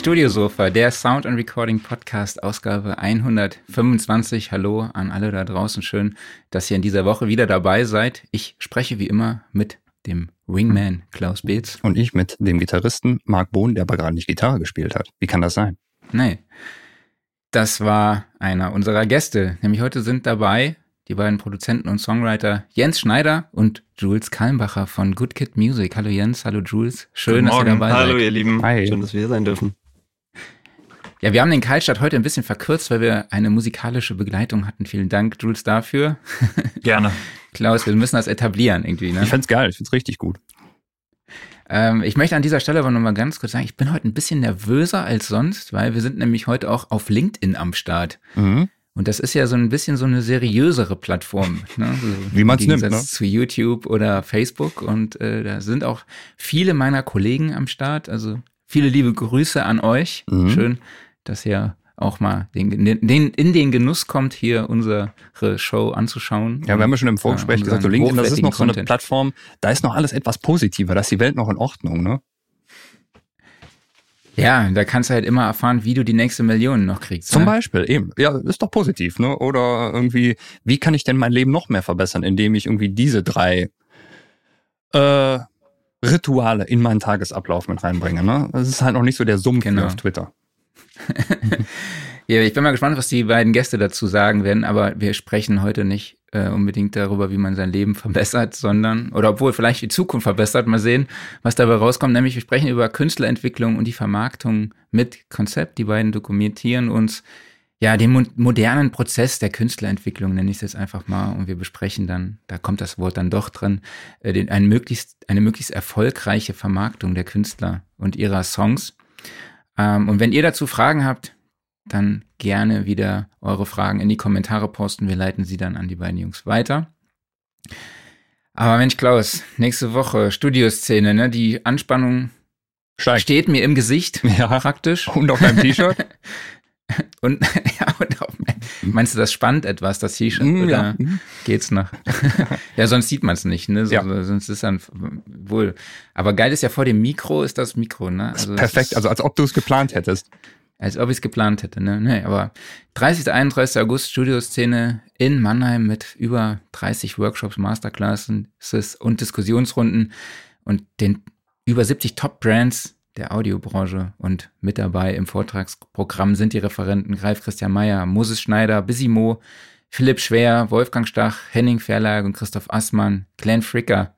Studiosofa, der Sound and Recording Podcast, Ausgabe 125. Hallo an alle da draußen. Schön, dass ihr in dieser Woche wieder dabei seid. Ich spreche wie immer mit dem Wingman Klaus Beetz. Und ich mit dem Gitarristen Marc Bohn, der aber gerade nicht Gitarre gespielt hat. Wie kann das sein? Nee. Das war einer unserer Gäste. Nämlich heute sind dabei die beiden Produzenten und Songwriter Jens Schneider und Jules Kalmbacher von Good Kid Music. Hallo Jens, hallo Jules. Schön, dass ihr dabei hallo, seid. Hallo ihr Lieben. Hi. Schön, dass wir hier sein dürfen. Ja, wir haben den Kaltstart heute ein bisschen verkürzt, weil wir eine musikalische Begleitung hatten. Vielen Dank, Jules, dafür. Gerne. Klaus, wir müssen das etablieren irgendwie. Ne? Ich find's geil, ich find's richtig gut. Ähm, ich möchte an dieser Stelle aber nochmal ganz kurz sagen, ich bin heute ein bisschen nervöser als sonst, weil wir sind nämlich heute auch auf LinkedIn am Start. Mhm. Und das ist ja so ein bisschen so eine seriösere Plattform. Ne? So Wie man es nimmt. Ne? zu YouTube oder Facebook. Und äh, da sind auch viele meiner Kollegen am Start. Also viele liebe Grüße an euch. Mhm. Schön, dass ihr auch mal den, den, in den Genuss kommt, hier unsere Show anzuschauen. Ja, wir haben ja schon im Vorgespräch ja, gesagt, so LinkedIn, das ist noch so eine Content. Plattform, da ist noch alles etwas positiver, da ist die Welt noch in Ordnung, ne? Ja, da kannst du halt immer erfahren, wie du die nächste Million noch kriegst. Zum ne? Beispiel, eben. Ja, ist doch positiv, ne? Oder irgendwie, wie kann ich denn mein Leben noch mehr verbessern, indem ich irgendwie diese drei äh, Rituale in meinen Tagesablauf mit reinbringe, ne? Das ist halt noch nicht so der Sumpf genau. auf Twitter. Ja, ich bin mal gespannt, was die beiden Gäste dazu sagen werden, aber wir sprechen heute nicht äh, unbedingt darüber, wie man sein Leben verbessert, sondern, oder obwohl vielleicht die Zukunft verbessert, mal sehen, was dabei rauskommt. Nämlich wir sprechen über Künstlerentwicklung und die Vermarktung mit Konzept. Die beiden dokumentieren uns ja, den mo modernen Prozess der Künstlerentwicklung, nenne ich es jetzt einfach mal, und wir besprechen dann, da kommt das Wort dann doch drin, äh, den, ein möglichst, eine möglichst erfolgreiche Vermarktung der Künstler und ihrer Songs. Ähm, und wenn ihr dazu Fragen habt, dann gerne wieder eure Fragen in die Kommentare posten. Wir leiten sie dann an die beiden Jungs weiter. Aber Mensch, Klaus, nächste Woche Studioszene, ne? Die Anspannung Steigt. steht mir im Gesicht, ja. praktisch. Und auf meinem T-Shirt. und, ja, und auf mein, meinst du, das spannt etwas, das T-Shirt? Mm, ja. Geht's noch? ja, sonst sieht man es nicht, ne? So, ja. Sonst ist dann wohl. Aber geil ist ja vor dem Mikro ist das Mikro, ne? Also perfekt, also als ob du es geplant hättest. Als ob ich es geplant hätte, ne? Nee, aber 30. 31. August Studioszene in Mannheim mit über 30 Workshops, Masterclasses und Diskussionsrunden und den über 70 Top-Brands der Audiobranche und mit dabei im Vortragsprogramm sind die Referenten Greif Christian Mayer, Moses Schneider, Bissimo, Philipp Schwer, Wolfgang Stach, Henning Verlag und Christoph Assmann, Glenn Fricker.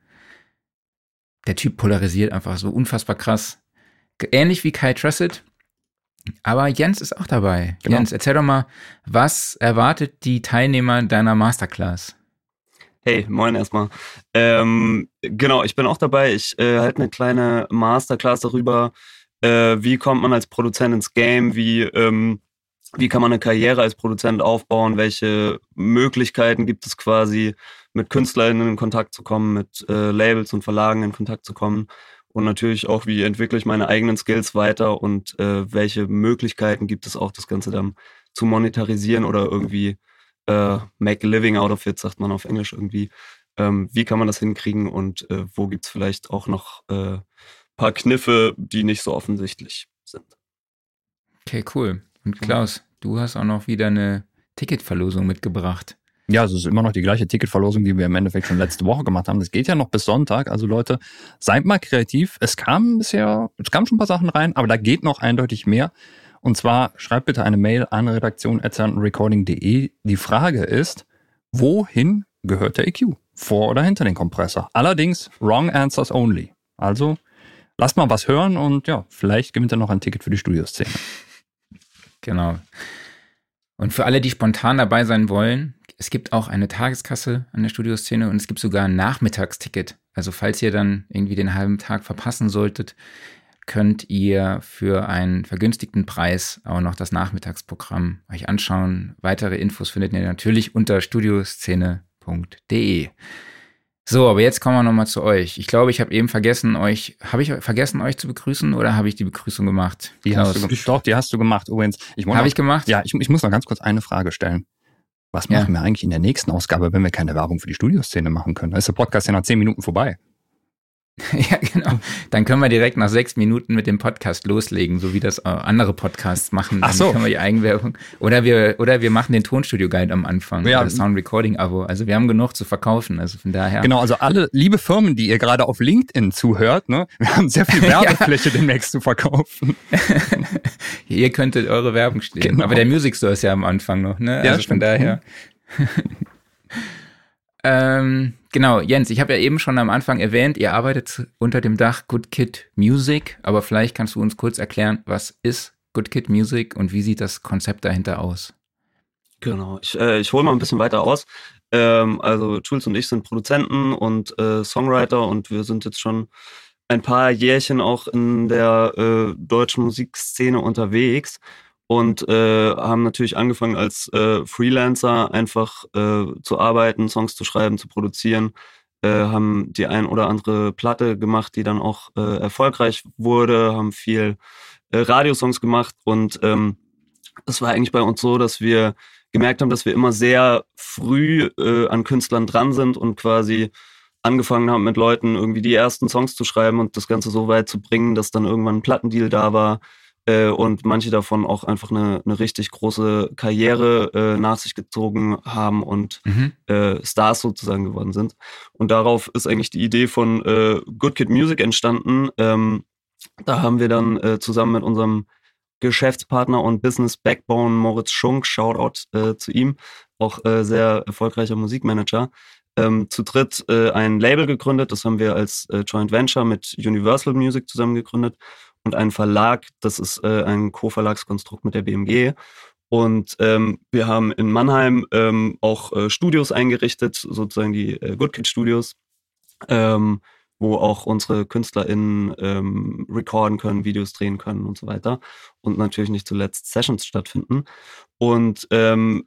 Der Typ polarisiert einfach so unfassbar krass. Ähnlich wie Kai Tressett, aber Jens ist auch dabei. Genau. Jens, erzähl doch mal, was erwartet die Teilnehmer deiner Masterclass? Hey, moin erstmal. Ähm, genau, ich bin auch dabei. Ich äh, halte eine kleine Masterclass darüber, äh, wie kommt man als Produzent ins Game, wie, ähm, wie kann man eine Karriere als Produzent aufbauen, welche Möglichkeiten gibt es quasi, mit KünstlerInnen in Kontakt zu kommen, mit äh, Labels und Verlagen in Kontakt zu kommen und natürlich auch, wie entwickle ich meine eigenen Skills weiter und äh, welche Möglichkeiten gibt es auch, das Ganze dann zu monetarisieren oder irgendwie äh, make a living out of it, sagt man auf Englisch irgendwie. Ähm, wie kann man das hinkriegen und äh, wo gibt es vielleicht auch noch äh, paar Kniffe, die nicht so offensichtlich sind. Okay, cool. Und Klaus, du hast auch noch wieder eine Ticketverlosung mitgebracht. Ja, also es ist immer noch die gleiche Ticketverlosung, die wir im Endeffekt schon letzte Woche gemacht haben. Das geht ja noch bis Sonntag. Also Leute, seid mal kreativ. Es kam bisher, es kamen schon ein paar Sachen rein, aber da geht noch eindeutig mehr. Und zwar schreibt bitte eine Mail an redaktion.recording.de. Die Frage ist, wohin gehört der EQ? Vor oder hinter den Kompressor? Allerdings wrong answers only. Also lasst mal was hören und ja, vielleicht gewinnt er noch ein Ticket für die Studioszene. Genau. Und für alle, die spontan dabei sein wollen, es gibt auch eine Tageskasse an der Studioszene und es gibt sogar ein Nachmittagsticket. Also falls ihr dann irgendwie den halben Tag verpassen solltet, könnt ihr für einen vergünstigten Preis auch noch das Nachmittagsprogramm euch anschauen. Weitere Infos findet ihr natürlich unter studioszene.de. So, aber jetzt kommen wir nochmal zu euch. Ich glaube, ich habe eben vergessen, euch, habe ich vergessen, euch zu begrüßen oder habe ich die Begrüßung gemacht? Die hast du, doch, die hast du gemacht. Übrigens, ich Habe ich gemacht? Ja, ich, ich muss noch ganz kurz eine Frage stellen. Was ja. machen wir eigentlich in der nächsten Ausgabe, wenn wir keine Werbung für die Studioszene machen können? Da ist der Podcast ja nach zehn Minuten vorbei. Ja, genau. Dann können wir direkt nach sechs Minuten mit dem Podcast loslegen, so wie das äh, andere Podcasts machen. Ach so. Dann können wir die Eigenwerbung. Oder wir, oder wir machen den Tonstudio-Guide am Anfang. Ja. Das Sound Recording-Abo. Also wir haben genug zu verkaufen. Also von daher. Genau, also alle liebe Firmen, die ihr gerade auf LinkedIn zuhört, ne, wir haben sehr viel Werbefläche ja. demnächst zu verkaufen. ihr könntet eure Werbung stehen. Genau. Aber der Music Store ist ja am Anfang noch, ne? Also ja, von stimmt. daher. Ähm, genau, Jens, ich habe ja eben schon am Anfang erwähnt, ihr arbeitet unter dem Dach Good Kid Music, aber vielleicht kannst du uns kurz erklären, was ist Good Kid Music und wie sieht das Konzept dahinter aus? Genau, ich, äh, ich hole mal ein bisschen weiter aus. Ähm, also Jules und ich sind Produzenten und äh, Songwriter und wir sind jetzt schon ein paar Jährchen auch in der äh, deutschen Musikszene unterwegs und äh, haben natürlich angefangen als äh, Freelancer einfach äh, zu arbeiten, Songs zu schreiben, zu produzieren, äh, haben die ein oder andere Platte gemacht, die dann auch äh, erfolgreich wurde, haben viel äh, Radiosongs gemacht. Und ähm, es war eigentlich bei uns so, dass wir gemerkt haben, dass wir immer sehr früh äh, an Künstlern dran sind und quasi angefangen haben mit Leuten irgendwie die ersten Songs zu schreiben und das Ganze so weit zu bringen, dass dann irgendwann ein Plattendeal da war, äh, und manche davon auch einfach eine, eine richtig große Karriere äh, nach sich gezogen haben und mhm. äh, Stars sozusagen geworden sind. Und darauf ist eigentlich die Idee von äh, Good Kid Music entstanden. Ähm, da haben wir dann äh, zusammen mit unserem Geschäftspartner und Business Backbone Moritz Schunk, Shoutout äh, zu ihm, auch sehr erfolgreicher Musikmanager, ähm, zu dritt äh, ein Label gegründet. Das haben wir als äh, Joint Venture mit Universal Music zusammen gegründet und einen Verlag. Das ist äh, ein Co-Verlagskonstrukt mit der BMG. Und ähm, wir haben in Mannheim ähm, auch äh, Studios eingerichtet, sozusagen die äh, Good Kid Studios, ähm, wo auch unsere KünstlerInnen ähm, recorden können, Videos drehen können und so weiter. Und natürlich nicht zuletzt Sessions stattfinden. Und ähm,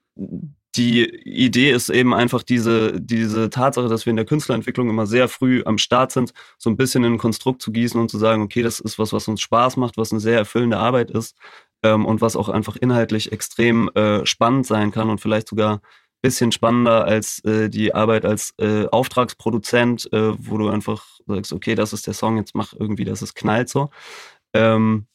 die Idee ist eben einfach diese, diese Tatsache, dass wir in der Künstlerentwicklung immer sehr früh am Start sind, so ein bisschen in ein Konstrukt zu gießen und zu sagen, okay, das ist was, was uns Spaß macht, was eine sehr erfüllende Arbeit ist ähm, und was auch einfach inhaltlich extrem äh, spannend sein kann und vielleicht sogar ein bisschen spannender als äh, die Arbeit als äh, Auftragsproduzent, äh, wo du einfach sagst, okay, das ist der Song, jetzt mach irgendwie, dass es knallt so. Ähm,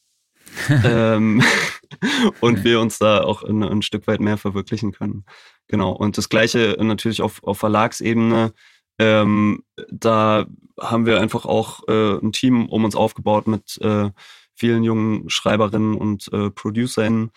ähm, und wir uns da auch ein, ein, Stück weit mehr verwirklichen können. Genau. Und das Gleiche natürlich auf, auf Verlagsebene. Ähm, da haben wir einfach auch äh, ein Team um uns aufgebaut mit äh, vielen jungen Schreiberinnen und äh, Producerinnen,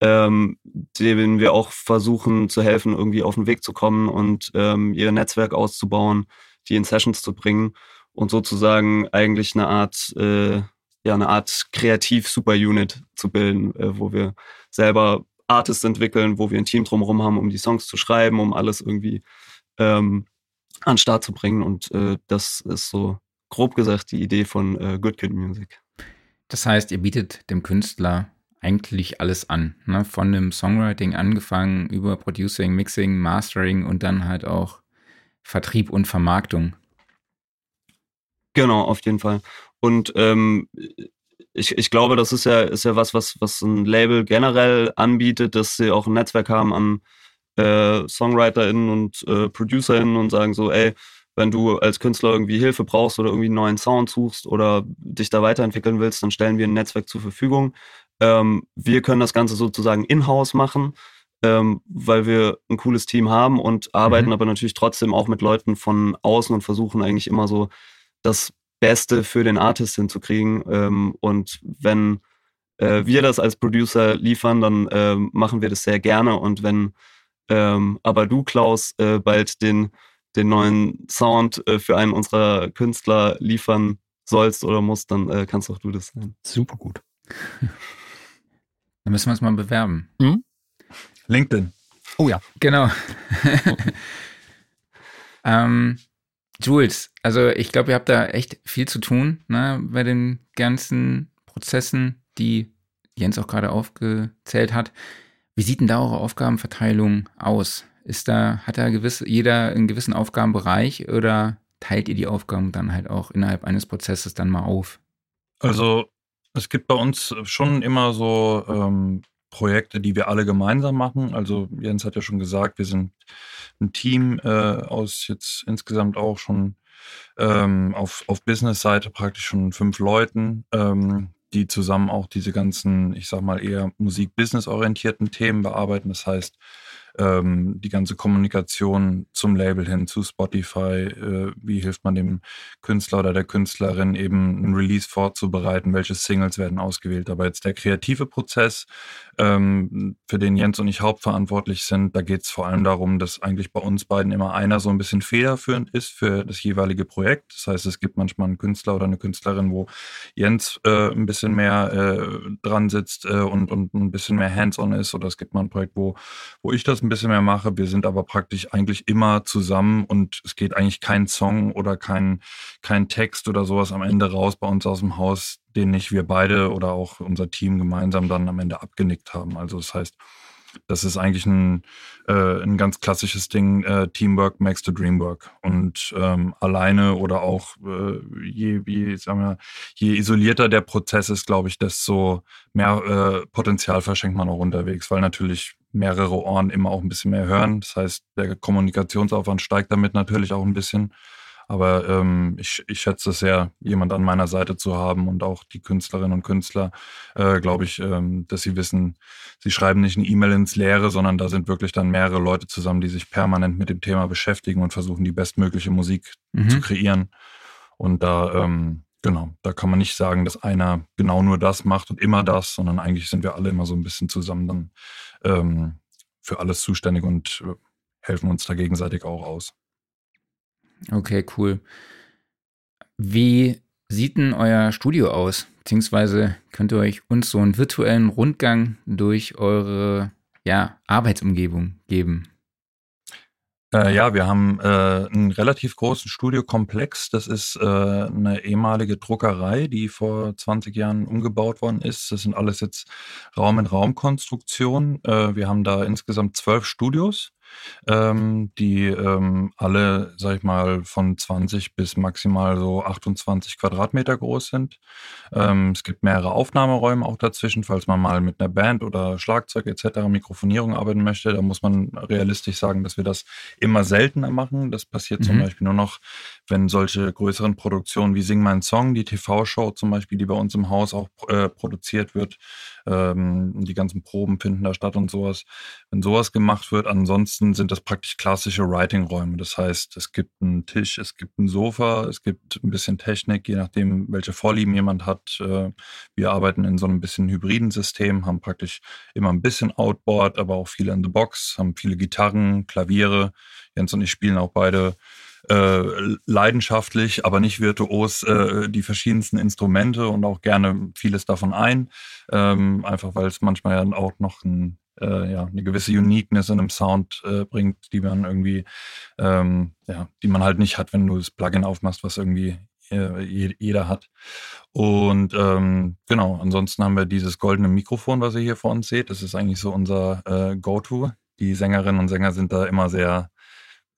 ähm, denen wir auch versuchen zu helfen, irgendwie auf den Weg zu kommen und ähm, ihr Netzwerk auszubauen, die in Sessions zu bringen und sozusagen eigentlich eine Art äh, ja eine Art Kreativ-Super-Unit zu bilden, äh, wo wir selber Artists entwickeln, wo wir ein Team drumherum haben, um die Songs zu schreiben, um alles irgendwie ähm, an den Start zu bringen. Und äh, das ist so grob gesagt die Idee von äh, Good Kid Music. Das heißt, ihr bietet dem Künstler eigentlich alles an, ne? von dem Songwriting angefangen über Producing, Mixing, Mastering und dann halt auch Vertrieb und Vermarktung. Genau, auf jeden Fall. Und ähm, ich, ich glaube, das ist ja, ist ja was, was, was ein Label generell anbietet, dass sie auch ein Netzwerk haben an äh, SongwriterInnen und äh, ProducerInnen und sagen so, ey, wenn du als Künstler irgendwie Hilfe brauchst oder irgendwie einen neuen Sound suchst oder dich da weiterentwickeln willst, dann stellen wir ein Netzwerk zur Verfügung. Ähm, wir können das Ganze sozusagen in-house machen, ähm, weil wir ein cooles Team haben und arbeiten mhm. aber natürlich trotzdem auch mit Leuten von außen und versuchen eigentlich immer so das Beste für den Artist hinzukriegen. Ähm, und wenn äh, wir das als Producer liefern, dann äh, machen wir das sehr gerne. Und wenn ähm, aber du, Klaus, äh, bald den, den neuen Sound äh, für einen unserer Künstler liefern sollst oder musst, dann äh, kannst auch du das sein. Super gut. Dann müssen wir uns mal bewerben. Mhm. LinkedIn. Oh ja. Genau. ähm, Jules, also ich glaube, ihr habt da echt viel zu tun ne, bei den ganzen Prozessen, die Jens auch gerade aufgezählt hat. Wie sieht denn da eure Aufgabenverteilung aus? Ist da, hat da gewisse, jeder einen gewissen Aufgabenbereich oder teilt ihr die Aufgaben dann halt auch innerhalb eines Prozesses dann mal auf? Also es gibt bei uns schon immer so ähm, Projekte, die wir alle gemeinsam machen. Also Jens hat ja schon gesagt, wir sind ein Team äh, aus jetzt insgesamt auch schon ähm, auf, auf Business-Seite praktisch schon fünf Leuten, ähm, die zusammen auch diese ganzen, ich sag mal, eher Musik-Business-orientierten Themen bearbeiten. Das heißt, ähm, die ganze Kommunikation zum Label hin, zu Spotify, äh, wie hilft man dem Künstler oder der Künstlerin eben ein Release vorzubereiten, welche Singles werden ausgewählt. Aber jetzt der kreative Prozess, ähm, für den Jens und ich hauptverantwortlich sind, da geht es vor allem darum, dass eigentlich bei uns beiden immer einer so ein bisschen federführend ist für das jeweilige Projekt. Das heißt, es gibt manchmal einen Künstler oder eine Künstlerin, wo Jens äh, ein bisschen mehr äh, dran sitzt äh, und, und ein bisschen mehr hands-on ist. Oder es gibt mal ein Projekt, wo, wo ich das ein bisschen mehr mache. Wir sind aber praktisch eigentlich immer zusammen und es geht eigentlich kein Song oder kein, kein Text oder sowas am Ende raus bei uns aus dem Haus, den nicht wir beide oder auch unser Team gemeinsam dann am Ende abgenickt haben. Also das heißt, das ist eigentlich ein, äh, ein ganz klassisches Ding, äh, Teamwork makes the dream work. Und ähm, alleine oder auch äh, je, je, sagen wir, je isolierter der Prozess ist, glaube ich, desto mehr äh, Potenzial verschenkt man auch unterwegs, weil natürlich mehrere Ohren immer auch ein bisschen mehr hören. Das heißt, der Kommunikationsaufwand steigt damit natürlich auch ein bisschen. Aber ähm, ich, ich schätze es sehr, jemand an meiner Seite zu haben und auch die Künstlerinnen und Künstler, äh, glaube ich, ähm, dass sie wissen, sie schreiben nicht eine E-Mail ins Leere, sondern da sind wirklich dann mehrere Leute zusammen, die sich permanent mit dem Thema beschäftigen und versuchen, die bestmögliche Musik mhm. zu kreieren. Und da, ähm, genau, da kann man nicht sagen, dass einer genau nur das macht und immer das, sondern eigentlich sind wir alle immer so ein bisschen zusammen dann ähm, für alles zuständig und äh, helfen uns da gegenseitig auch aus. Okay, cool. Wie sieht denn euer Studio aus? Beziehungsweise könnt ihr euch uns so einen virtuellen Rundgang durch eure ja, Arbeitsumgebung geben? Äh, ja, wir haben äh, einen relativ großen Studiokomplex. Das ist äh, eine ehemalige Druckerei, die vor 20 Jahren umgebaut worden ist. Das sind alles jetzt Raum-in-Raum-Konstruktionen. Äh, wir haben da insgesamt zwölf Studios ähm, die ähm, alle, sag ich mal, von 20 bis maximal so 28 Quadratmeter groß sind. Ähm, es gibt mehrere Aufnahmeräume auch dazwischen, falls man mal mit einer Band oder Schlagzeug etc. Mikrofonierung arbeiten möchte. Da muss man realistisch sagen, dass wir das immer seltener machen. Das passiert mhm. zum Beispiel nur noch, wenn solche größeren Produktionen wie Sing mein Song, die TV-Show zum Beispiel, die bei uns im Haus auch äh, produziert wird, ähm, die ganzen Proben finden da statt und sowas. Wenn sowas gemacht wird, ansonsten sind das praktisch klassische Writing-Räume. Das heißt, es gibt einen Tisch, es gibt ein Sofa, es gibt ein bisschen Technik, je nachdem, welche Vorlieben jemand hat. Äh, wir arbeiten in so einem bisschen hybriden System, haben praktisch immer ein bisschen Outboard, aber auch viele in the Box, haben viele Gitarren, Klaviere. Jens und ich spielen auch beide äh, leidenschaftlich, aber nicht virtuos äh, die verschiedensten Instrumente und auch gerne vieles davon ein. Ähm, einfach weil es manchmal ja auch noch ein, äh, ja, eine gewisse Uniqueness in einem Sound äh, bringt, die man irgendwie, ähm, ja, die man halt nicht hat, wenn du das Plugin aufmachst, was irgendwie äh, jeder hat. Und ähm, genau, ansonsten haben wir dieses goldene Mikrofon, was ihr hier vor uns seht. Das ist eigentlich so unser äh, Go-To. Die Sängerinnen und Sänger sind da immer sehr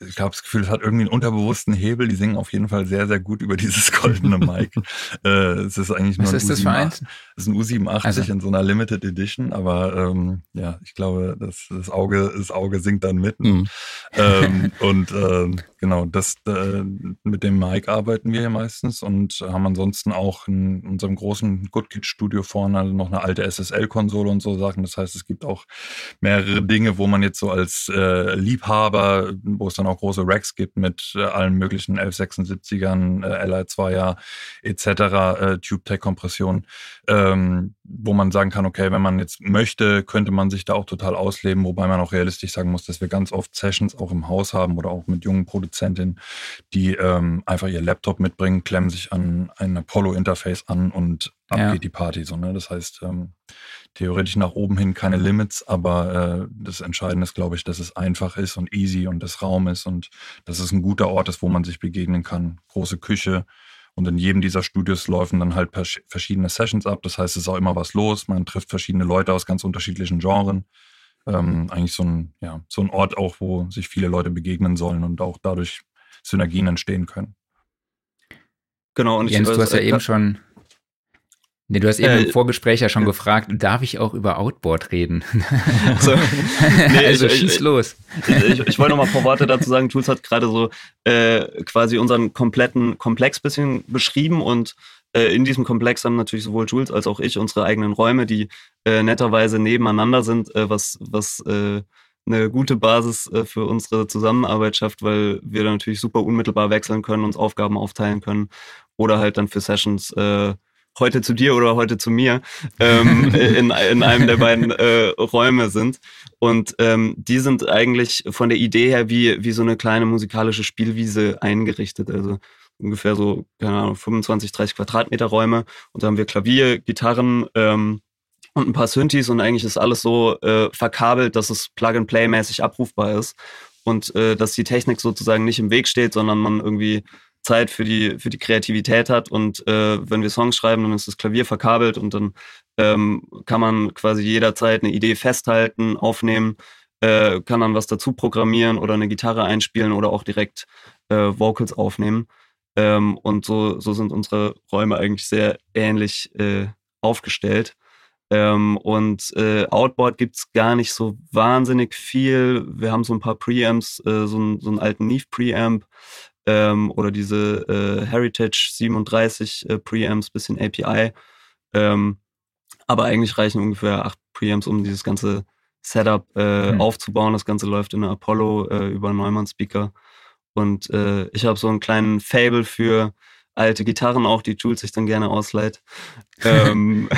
ich habe das Gefühl, es hat irgendwie einen unterbewussten Hebel. Die singen auf jeden Fall sehr, sehr gut über dieses goldene Mic. äh, es ist eigentlich nur Was ein ist U7, das für eins? Es ist ein U87 also. in so einer Limited Edition, aber ähm, ja, ich glaube, das, das Auge, das Auge singt dann mit. Mhm. Ähm, und ähm, genau, das äh, mit dem Mic arbeiten wir hier meistens und haben ansonsten auch in unserem großen GoodKit Studio vorne noch eine alte SSL-Konsole und so Sachen. Das heißt, es gibt auch mehrere Dinge, wo man jetzt so als äh, Liebhaber, wo es dann auch große Racks gibt mit äh, allen möglichen 1176ern, äh, Li2er etc., äh, TubeTech-Kompression, ähm, wo man sagen kann, okay, wenn man jetzt möchte, könnte man sich da auch total ausleben, wobei man auch realistisch sagen muss, dass wir ganz oft Sessions auch im Haus haben oder auch mit jungen Produzentinnen, die ähm, einfach ihr Laptop mitbringen, klemmen sich an ein Apollo-Interface an und ab Ja. geht die Party. So, ne? Das heißt, ähm, theoretisch nach oben hin keine Limits, aber äh, das Entscheidende ist, glaube ich, dass es einfach ist und easy und das Raum ist und dass es ein guter Ort ist, wo man sich begegnen kann. Große Küche. Und in jedem dieser Studios laufen dann halt vers- verschiedene Sessions ab. Das heißt, es ist auch immer was los. Man trifft verschiedene Leute aus ganz unterschiedlichen Genren. Ähm, eigentlich so ein, ja, so ein Ort auch, wo sich viele Leute begegnen sollen und auch dadurch Synergien entstehen können. Genau, und Jens, ich, du hast ja äh, eben schon. Nee, du hast eben Äh, im Vorgespräch ja schon ja. gefragt, darf ich auch über Outboard reden? So. Nee, also ich- schieß ich- los. ich, ich wollte noch mal ein paar Worte dazu sagen. Tools hat gerade so äh, quasi unseren kompletten Komplex bisschen beschrieben und äh, in diesem Komplex haben natürlich sowohl Jules als auch ich unsere eigenen Räume, die äh, netterweise nebeneinander sind, äh, was, was äh, eine gute Basis äh, für unsere Zusammenarbeit schafft, weil wir dann natürlich super unmittelbar wechseln können, uns Aufgaben aufteilen können oder halt dann für Sessions äh, heute zu dir oder heute zu mir ähm, in, in einem der beiden äh, Räume sind. Und ähm, die sind eigentlich von der Idee her wie, wie so eine kleine musikalische Spielwiese eingerichtet. Also ungefähr so, keine Ahnung, 25, 30 Quadratmeter Räume. Und da haben wir Klavier, Gitarren ähm, und ein paar Synthes und eigentlich ist alles so äh, verkabelt, dass es Plug-and-Play-mäßig abrufbar ist. Und äh, dass die Technik sozusagen nicht im Weg steht, sondern man irgendwie Zeit für die, für die Kreativität hat. Und äh, wenn wir Songs schreiben, dann ist das Klavier verkabelt und dann ähm, kann man quasi jederzeit eine Idee festhalten, aufnehmen, äh, kann dann was dazu programmieren oder eine Gitarre einspielen oder auch direkt äh, Vocals aufnehmen. Ähm, und so, so sind unsere Räume eigentlich sehr ähnlich äh, aufgestellt. Ähm, und äh, Outboard gibt's gar nicht so wahnsinnig viel. Wir haben so ein paar Preamps, äh, so, einen, so einen alten Neve Preamp ähm, oder diese äh, Heritage 37 äh, Preamps, bisschen API. Ähm, aber eigentlich reichen ungefähr acht Preamps, um dieses ganze Setup äh, Hm. aufzubauen. Das Ganze läuft in der Apollo äh, über Neumann-Speaker. Und äh, ich habe so einen kleinen Fable für alte Gitarren auch, die Jules sich dann gerne ausleiht. ähm,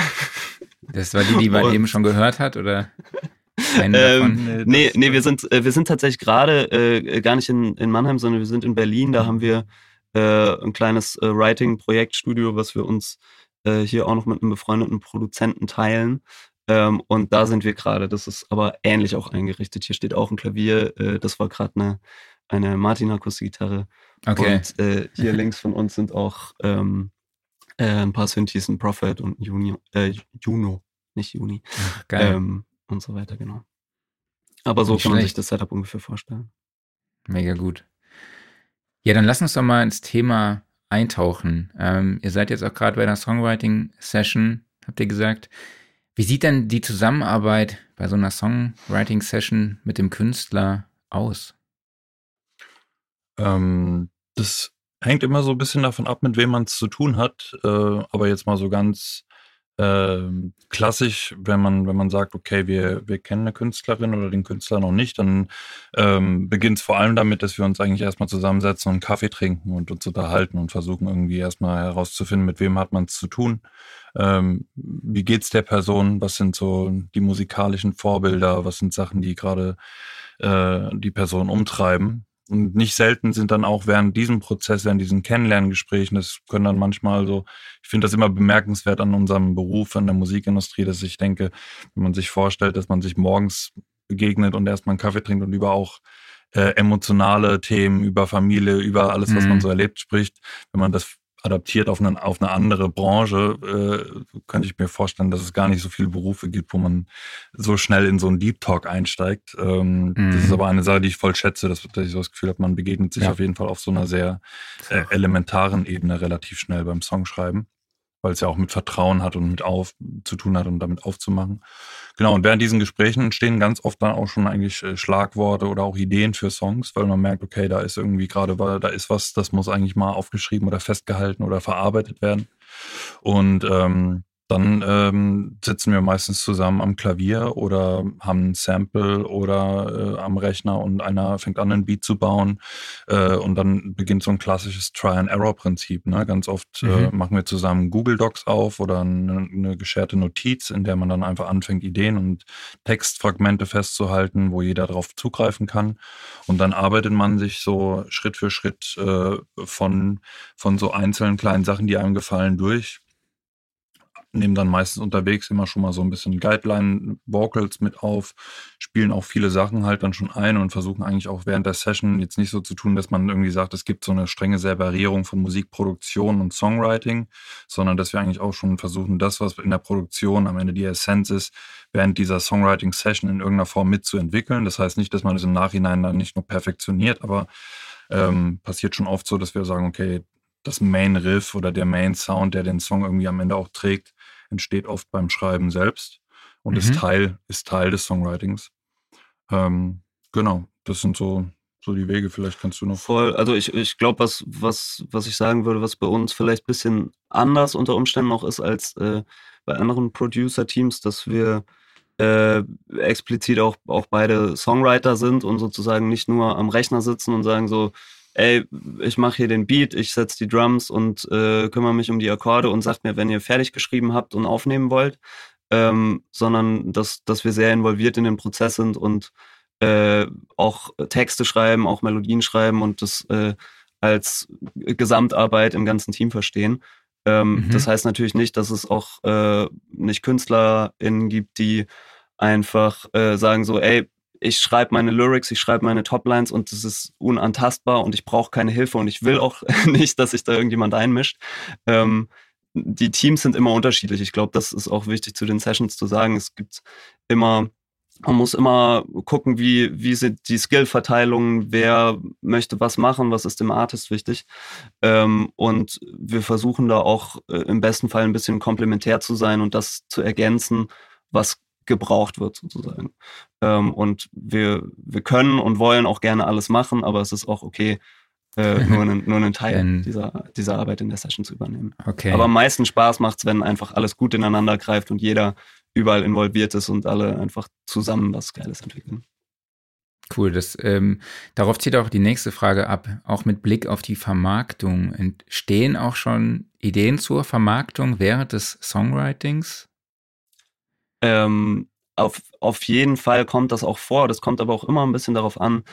Das war die, die man eben schon gehört hat, oder? Eine Ähm, davon? nee, nee, wir sind, äh, wir sind tatsächlich gerade äh, gar nicht in, in Mannheim, sondern wir sind in Berlin. Da haben wir äh, ein kleines äh, Writing-Projektstudio, was wir uns äh, hier auch noch mit einem befreundeten Produzenten teilen. Ähm, und da sind wir gerade. Das ist aber ähnlich auch eingerichtet. Hier steht auch ein Klavier. Äh, das war gerade eine, eine Martin-Akustikgitarre. Okay. Und äh, hier links von uns sind auch ähm, äh, ein paar Synthes, ein Prophet und ein Juni, äh, Juno, nicht Juni. Ach, geil. Ähm, und so weiter, genau. Aber so Nicht kann man schlecht. sich das Setup ungefähr vorstellen. Mega gut. Ja, dann lass uns doch mal ins Thema eintauchen. Ähm, ihr seid jetzt auch gerade bei einer Songwriting-Session, habt ihr gesagt. Wie sieht denn die Zusammenarbeit bei so einer Songwriting-Session mit dem Künstler aus? Ähm, das hängt immer so ein bisschen davon ab, mit wem man es zu tun hat. Äh, aber jetzt mal so ganz ähm, klassisch, wenn man, wenn man sagt, okay, wir, wir kennen eine Künstlerin oder den Künstler noch nicht, dann ähm, beginnt es vor allem damit, dass wir uns eigentlich erstmal zusammensetzen und Kaffee trinken und uns unterhalten und versuchen irgendwie erstmal herauszufinden, mit wem hat man es zu tun. Ähm, wie geht's der Person? Was sind so die musikalischen Vorbilder? Was sind Sachen, die gerade äh, die Person umtreiben? Und nicht selten sind dann auch während diesem Prozess, während diesen Kennenlerngesprächen, das können dann manchmal so, ich finde das immer bemerkenswert an unserem Beruf, an der Musikindustrie, dass ich denke, wenn man sich vorstellt, dass man sich morgens begegnet und erstmal einen Kaffee trinkt und über auch äh, emotionale Themen, über Familie, über alles, was Mhm. man so erlebt, spricht, wenn man das adaptiert auf eine, auf eine andere Branche, äh, könnte ich mir vorstellen, dass es gar nicht so viele Berufe gibt, wo man so schnell in so einen Deep Talk einsteigt. Ähm, Mhm. Das ist aber eine Sache, die ich voll schätze, dass, dass ich so das Gefühl habe, man begegnet sich Ja. auf jeden Fall auf so einer sehr äh, elementaren Ebene relativ schnell beim Songschreiben, weil es ja auch mit Vertrauen hat und mit auf zu tun hat und damit aufzumachen. Genau, und während diesen Gesprächen entstehen ganz oft dann auch schon eigentlich äh, Schlagworte oder auch Ideen für Songs, weil man merkt, okay, da ist irgendwie gerade, wa- da ist was, das muss eigentlich mal aufgeschrieben oder festgehalten oder verarbeitet werden. Und ähm, dann ähm, sitzen wir meistens zusammen am Klavier oder haben ein Sample oder äh, am Rechner und einer fängt an, einen Beat zu bauen. Äh, und dann beginnt so ein klassisches Try-and-Error-Prinzip. Ne? Ganz oft äh, Mhm. machen wir zusammen Google Docs auf oder eine, eine gescherte Notiz, in der man dann einfach anfängt, Ideen und Textfragmente festzuhalten, wo jeder darauf zugreifen kann. Und dann arbeitet man sich so Schritt für Schritt äh, von, von so einzelnen kleinen Sachen, die einem gefallen, durch nehmen dann meistens unterwegs immer schon mal so ein bisschen Guideline-Vocals mit auf, spielen auch viele Sachen halt dann schon ein und versuchen eigentlich auch während der Session jetzt nicht so zu tun, dass man irgendwie sagt, es gibt so eine strenge Separierung von Musikproduktion und Songwriting, sondern dass wir eigentlich auch schon versuchen, das, was in der Produktion am Ende die Essenz ist, während dieser Songwriting-Session in irgendeiner Form mitzuentwickeln. Das heißt nicht, dass man es im Nachhinein dann nicht nur perfektioniert, aber ähm, passiert schon oft so, dass wir sagen, okay, das Main Riff oder der Main Sound, der den Song irgendwie am Ende auch trägt, entsteht oft beim Schreiben selbst und mhm. ist Teil, ist Teil des Songwritings. Ähm, genau, das sind so, so die Wege. Vielleicht kannst du noch. Voll, also ich, ich glaube, was, was, was ich sagen würde, was bei uns vielleicht ein bisschen anders unter Umständen noch ist als äh, bei anderen Producer-Teams, dass wir äh, explizit auch, auch beide Songwriter sind und sozusagen nicht nur am Rechner sitzen und sagen so, ey, ich mache hier den Beat, ich setze die Drums und äh, kümmere mich um die Akkorde und sagt mir, wenn ihr fertig geschrieben habt und aufnehmen wollt, ähm, sondern dass, dass wir sehr involviert in den Prozess sind und äh, auch Texte schreiben, auch Melodien schreiben und das äh, als Gesamtarbeit im ganzen Team verstehen. Ähm, mhm. Das heißt natürlich nicht, dass es auch äh, nicht KünstlerInnen gibt, die einfach äh, sagen so, ey, ich schreibe meine Lyrics, ich schreibe meine Toplines und das ist unantastbar und ich brauche keine Hilfe und ich will auch nicht, dass sich da irgendjemand einmischt. Ähm, die Teams sind immer unterschiedlich. Ich glaube, das ist auch wichtig zu den Sessions zu sagen. Es gibt immer, man muss immer gucken, wie, wie sind die Skillverteilungen, wer möchte was machen, was ist dem Artist wichtig. Ähm, und wir versuchen da auch äh, im besten Fall ein bisschen komplementär zu sein und das zu ergänzen, was gebraucht wird sozusagen. Ähm, und wir, wir können und wollen auch gerne alles machen, aber es ist auch okay, äh, nur, einen, nur einen Teil dieser, dieser Arbeit in der Session zu übernehmen. Okay. Aber am meisten Spaß macht es, wenn einfach alles gut ineinander greift und jeder überall involviert ist und alle einfach zusammen was Geiles entwickeln. Cool, das, ähm, darauf zieht auch die nächste Frage ab, auch mit Blick auf die Vermarktung. Entstehen auch schon Ideen zur Vermarktung während des Songwritings? Ähm, auf, auf jeden Fall kommt das auch vor. Das kommt aber auch immer ein bisschen darauf an,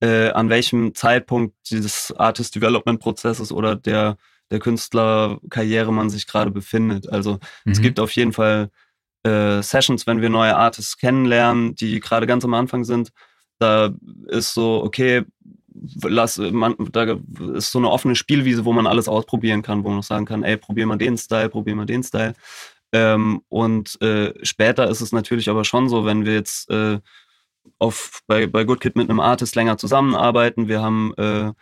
äh, an welchem Zeitpunkt dieses Artist Development Prozesses oder der, der Künstlerkarriere man sich gerade befindet. Also mhm. es gibt auf jeden Fall äh, Sessions, wenn wir neue Artists kennenlernen, die gerade ganz am Anfang sind. Da ist so, okay, lass, man, da ist so eine offene Spielwiese, wo man alles ausprobieren kann, wo man auch sagen kann, ey, probier mal den Style, probier mal den Style. Ähm, und äh, später ist es natürlich aber schon so, wenn wir jetzt äh, auf, bei, bei Good Kid mit einem Artist länger zusammenarbeiten, wir haben äh,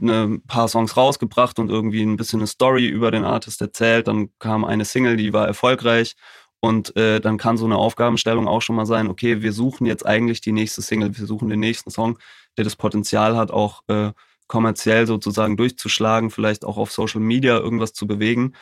ein paar Songs rausgebracht und irgendwie ein bisschen eine Story über den Artist erzählt, dann kam eine Single, die war erfolgreich und äh, dann kann so eine Aufgabenstellung auch schon mal sein, okay, wir suchen jetzt eigentlich die nächste Single, wir suchen den nächsten Song, der das Potenzial hat, auch äh, kommerziell sozusagen durchzuschlagen, vielleicht auch auf Social Media irgendwas zu bewegen.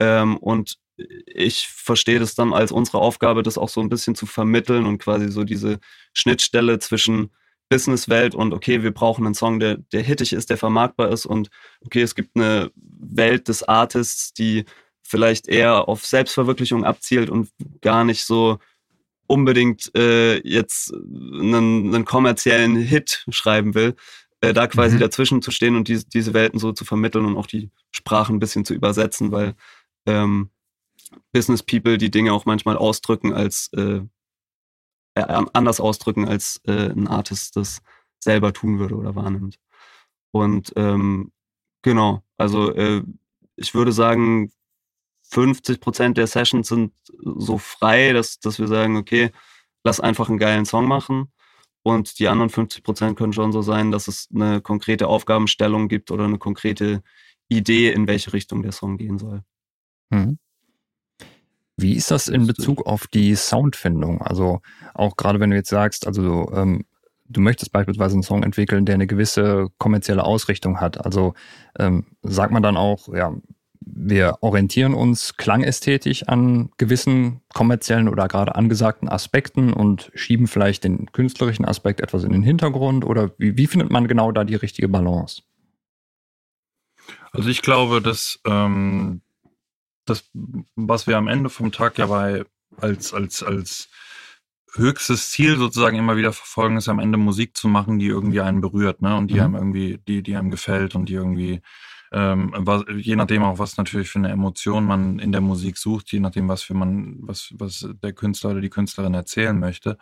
Ähm, und ich verstehe das dann als unsere Aufgabe, das auch so ein bisschen zu vermitteln und quasi so diese Schnittstelle zwischen Businesswelt und okay, wir brauchen einen Song, der, der hittig ist, der vermarktbar ist und okay, es gibt eine Welt des Artists, die vielleicht eher auf Selbstverwirklichung abzielt und gar nicht so unbedingt äh, jetzt einen, einen kommerziellen Hit schreiben will, äh, da quasi mhm. dazwischen zu stehen und die, diese Welten so zu vermitteln und auch die Sprachen ein bisschen zu übersetzen, weil ähm, Business People die Dinge auch manchmal ausdrücken als äh, äh, anders ausdrücken, als äh, ein Artist das selber tun würde oder wahrnimmt. Und ähm, genau, also äh, ich würde sagen, 50 Prozent der Sessions sind so frei, dass, dass wir sagen, okay, lass einfach einen geilen Song machen. Und die anderen 50 Prozent können schon so sein, dass es eine konkrete Aufgabenstellung gibt oder eine konkrete Idee, in welche Richtung der Song gehen soll. Mhm. Wie ist das in Bezug auf die Soundfindung? Also auch gerade wenn du jetzt sagst, also ähm, du möchtest beispielsweise einen Song entwickeln, der eine gewisse kommerzielle Ausrichtung hat. Also ähm, sagt man dann auch, ja, wir orientieren uns klangästhetisch an gewissen kommerziellen oder gerade angesagten Aspekten und schieben vielleicht den künstlerischen Aspekt etwas in den Hintergrund oder wie, wie findet man genau da die richtige Balance? Also ich glaube, dass ähm, das, was wir am Ende vom Tag ja bei als, als, als höchstes Ziel sozusagen immer wieder verfolgen, ist am Ende Musik zu machen, die irgendwie einen berührt, ne? Und die mhm. einem irgendwie, die, die einem gefällt und die irgendwie, ähm, was, je nachdem auch, was natürlich für eine Emotion man in der Musik sucht, je nachdem, was für man, was, was der Künstler oder die Künstlerin erzählen möchte.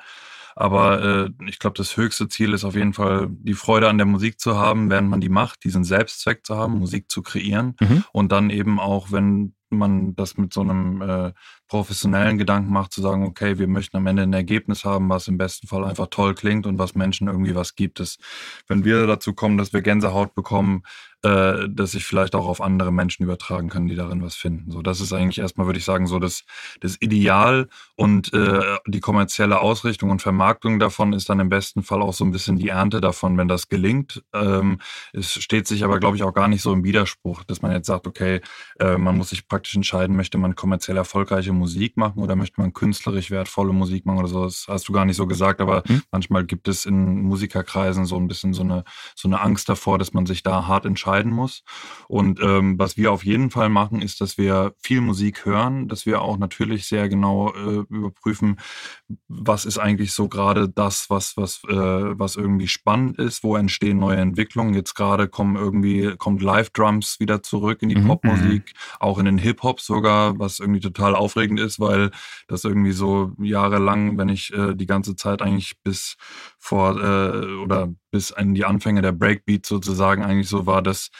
Aber äh, ich glaube, das höchste Ziel ist auf jeden Fall, die Freude an der Musik zu haben, während man die macht, diesen Selbstzweck zu haben, Musik zu kreieren. Mhm. Und dann eben auch, wenn man das mit so einem äh, professionellen Gedanken macht, zu sagen, okay, wir möchten am Ende ein Ergebnis haben, was im besten Fall einfach toll klingt und was Menschen irgendwie was gibt. Das, wenn wir dazu kommen, dass wir Gänsehaut bekommen, äh, dass ich vielleicht auch auf andere Menschen übertragen kann, die darin was finden. So, das ist eigentlich erstmal, würde ich sagen, so das, das Ideal und äh, die kommerzielle Ausrichtung und Vermarktung davon ist dann im besten Fall auch so ein bisschen die Ernte davon, wenn das gelingt. Ähm, es steht sich aber, glaube ich, auch gar nicht so im Widerspruch, dass man jetzt sagt, okay, äh, man muss sich praktisch entscheiden, möchte man kommerziell erfolgreiche Musik machen oder möchte man künstlerisch wertvolle Musik machen oder so. Das hast du gar nicht so gesagt, aber mhm. manchmal gibt es in Musikerkreisen so ein bisschen so eine, so eine Angst davor, dass man sich da hart entscheiden muss. Und ähm, was wir auf jeden Fall machen, ist, dass wir viel Musik hören, dass wir auch natürlich sehr genau äh, überprüfen, was ist eigentlich so gerade das, was, was, äh, was irgendwie spannend ist, wo entstehen neue Entwicklungen. Jetzt gerade kommen irgendwie, kommt Live-Drums wieder zurück in die mhm. Popmusik, auch in den Hip-Hop sogar, was irgendwie total aufregend aufregend ist, weil das irgendwie so jahrelang, wenn ich äh, die ganze Zeit eigentlich bis vor äh, oder bis an die Anfänge der Breakbeat sozusagen eigentlich so war, dass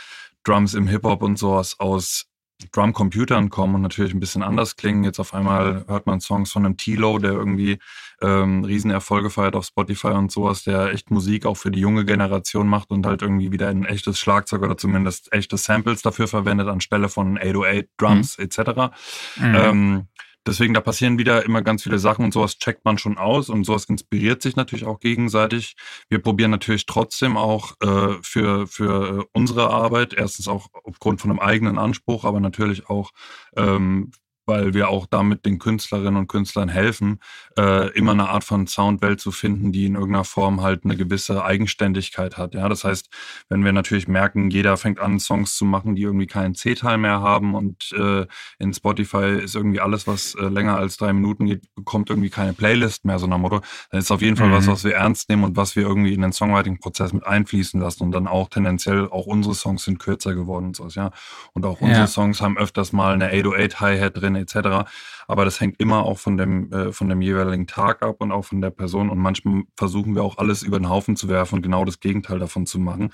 Drums im Hip-Hop und sowas aus Drumcomputern kommen und natürlich ein bisschen anders klingen. Jetzt auf einmal hört man Songs von einem T-Lo, der irgendwie ähm, Riesenerfolge feiert auf Spotify und sowas, der echt Musik auch für die junge Generation macht und halt irgendwie wieder ein echtes Schlagzeug oder zumindest echte Samples dafür verwendet anstelle von 808 Drums mhm. etc. Mhm. Ähm, Deswegen, da passieren wieder immer ganz viele Sachen und sowas checkt man schon aus und sowas inspiriert sich natürlich auch gegenseitig. Wir probieren natürlich trotzdem auch äh, für, für unsere Arbeit, erstens auch aufgrund von einem eigenen Anspruch, aber natürlich auch ähm, weil wir auch damit den Künstlerinnen und Künstlern helfen, äh, immer eine Art von Soundwelt zu finden, die in irgendeiner Form halt eine gewisse Eigenständigkeit hat. Ja, das heißt, wenn wir natürlich merken, jeder fängt an, Songs zu machen, die irgendwie keinen C-Teil mehr haben und äh, in Spotify ist irgendwie alles, was äh, länger als drei Minuten geht, bekommt irgendwie keine Playlist mehr, so nach Motto, dann ist auf jeden Fall mhm. was, was wir ernst nehmen und was wir irgendwie in den Songwriting-Prozess mit einfließen lassen und dann auch tendenziell auch unsere Songs sind kürzer geworden und so, ja. Und auch unsere ja. Songs haben öfters mal eine 808 Hi-Hat drin etc. Aber das hängt immer auch von dem, äh, von dem jeweiligen Tag ab und auch von der Person. Und manchmal versuchen wir auch alles über den Haufen zu werfen und genau das Gegenteil davon zu machen.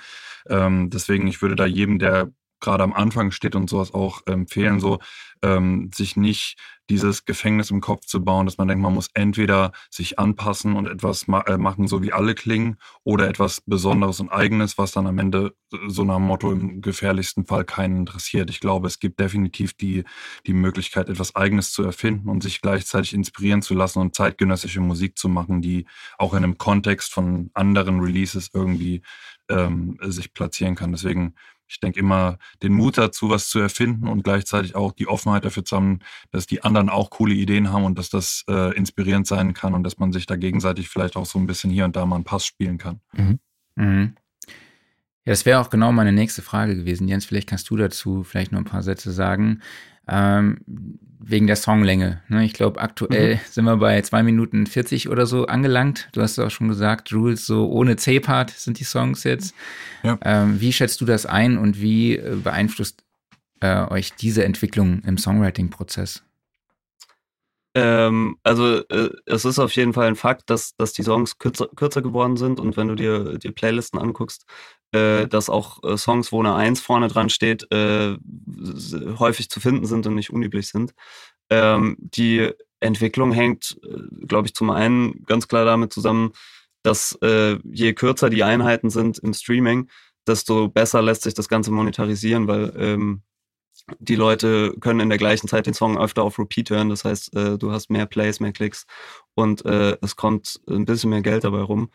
Ähm, deswegen, ich würde da jedem, der gerade am Anfang steht und sowas auch empfehlen, so ähm, sich nicht dieses Gefängnis im Kopf zu bauen, dass man denkt, man muss entweder sich anpassen und etwas ma äh, machen, so wie alle klingen, oder etwas Besonderes und Eigenes, was dann am Ende so nach dem Motto im gefährlichsten Fall keinen interessiert. Ich glaube, es gibt definitiv die, die Möglichkeit, etwas Eigenes zu erfinden und sich gleichzeitig inspirieren zu lassen und zeitgenössische Musik zu machen, die auch in einem Kontext von anderen Releases irgendwie ähm, sich platzieren kann. Deswegen ich denke immer, den Mut dazu, was zu erfinden und gleichzeitig auch die Offenheit dafür zu haben, dass die anderen auch coole Ideen haben und dass das äh, inspirierend sein kann und dass man sich da gegenseitig vielleicht auch so ein bisschen hier und da mal einen Pass spielen kann. Mhm. Mhm. Ja, das wäre auch genau meine nächste Frage gewesen. Jens, vielleicht kannst du dazu vielleicht noch ein paar Sätze sagen. Ähm, wegen der Songlänge. Ne? Ich glaube, aktuell mhm. sind wir bei zwei Minuten 40 oder so angelangt. Du hast es auch schon gesagt, Jules, so ohne C-Part sind die Songs jetzt. Ja. Ähm, wie schätzt du das ein und wie äh, beeinflusst äh, euch diese Entwicklung im Songwriting-Prozess? Ähm, also äh, es ist auf jeden Fall ein Fakt, dass, dass die Songs kürzer, kürzer geworden sind und wenn du dir die Playlisten anguckst, äh, dass auch äh, Songs, wo eine Eins vorne dran steht, äh, häufig zu finden sind und nicht unüblich sind. Ähm, die Entwicklung hängt, äh, glaube ich, zum einen ganz klar damit zusammen, dass äh, je kürzer die Einheiten sind im Streaming, desto besser lässt sich das Ganze monetarisieren, weil ähm, die Leute können in der gleichen Zeit den Song öfter auf Repeat hören. Das heißt, du hast mehr Plays, mehr Klicks und es kommt ein bisschen mehr Geld dabei rum.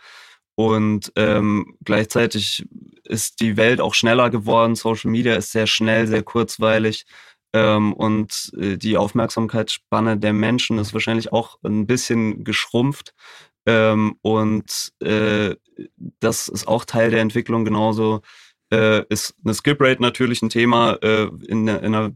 Und ähm, gleichzeitig ist die Welt auch schneller geworden. Social Media ist sehr schnell, sehr kurzweilig. Ähm, und äh, die Aufmerksamkeitsspanne der Menschen ist wahrscheinlich auch ein bisschen geschrumpft. Ähm, und äh, das ist auch Teil der Entwicklung. Genauso äh, ist eine Skip Rate natürlich ein Thema äh, in, in einer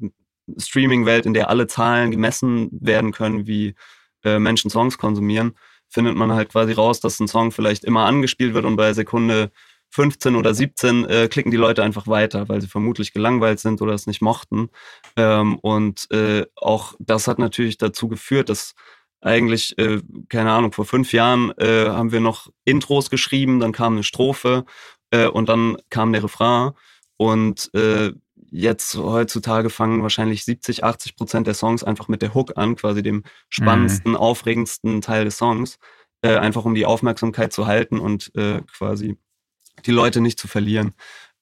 Streaming-Welt, in der alle Zahlen gemessen werden können, wie äh, Menschen Songs konsumieren findet man halt quasi raus, dass ein Song vielleicht immer angespielt wird und bei Sekunde 15 oder 17 äh, klicken die Leute einfach weiter, weil sie vermutlich gelangweilt sind oder es nicht mochten. Ähm, und äh, auch das hat natürlich dazu geführt, dass eigentlich, äh, keine Ahnung, vor fünf Jahren äh, haben wir noch Intros geschrieben, dann kam eine Strophe äh, und dann kam der Refrain. Und äh, jetzt heutzutage fangen wahrscheinlich 70, 80 Prozent der Songs einfach mit der Hook an, quasi dem spannendsten, mhm. aufregendsten Teil des Songs, äh, einfach um die Aufmerksamkeit zu halten und äh, quasi die Leute nicht zu verlieren.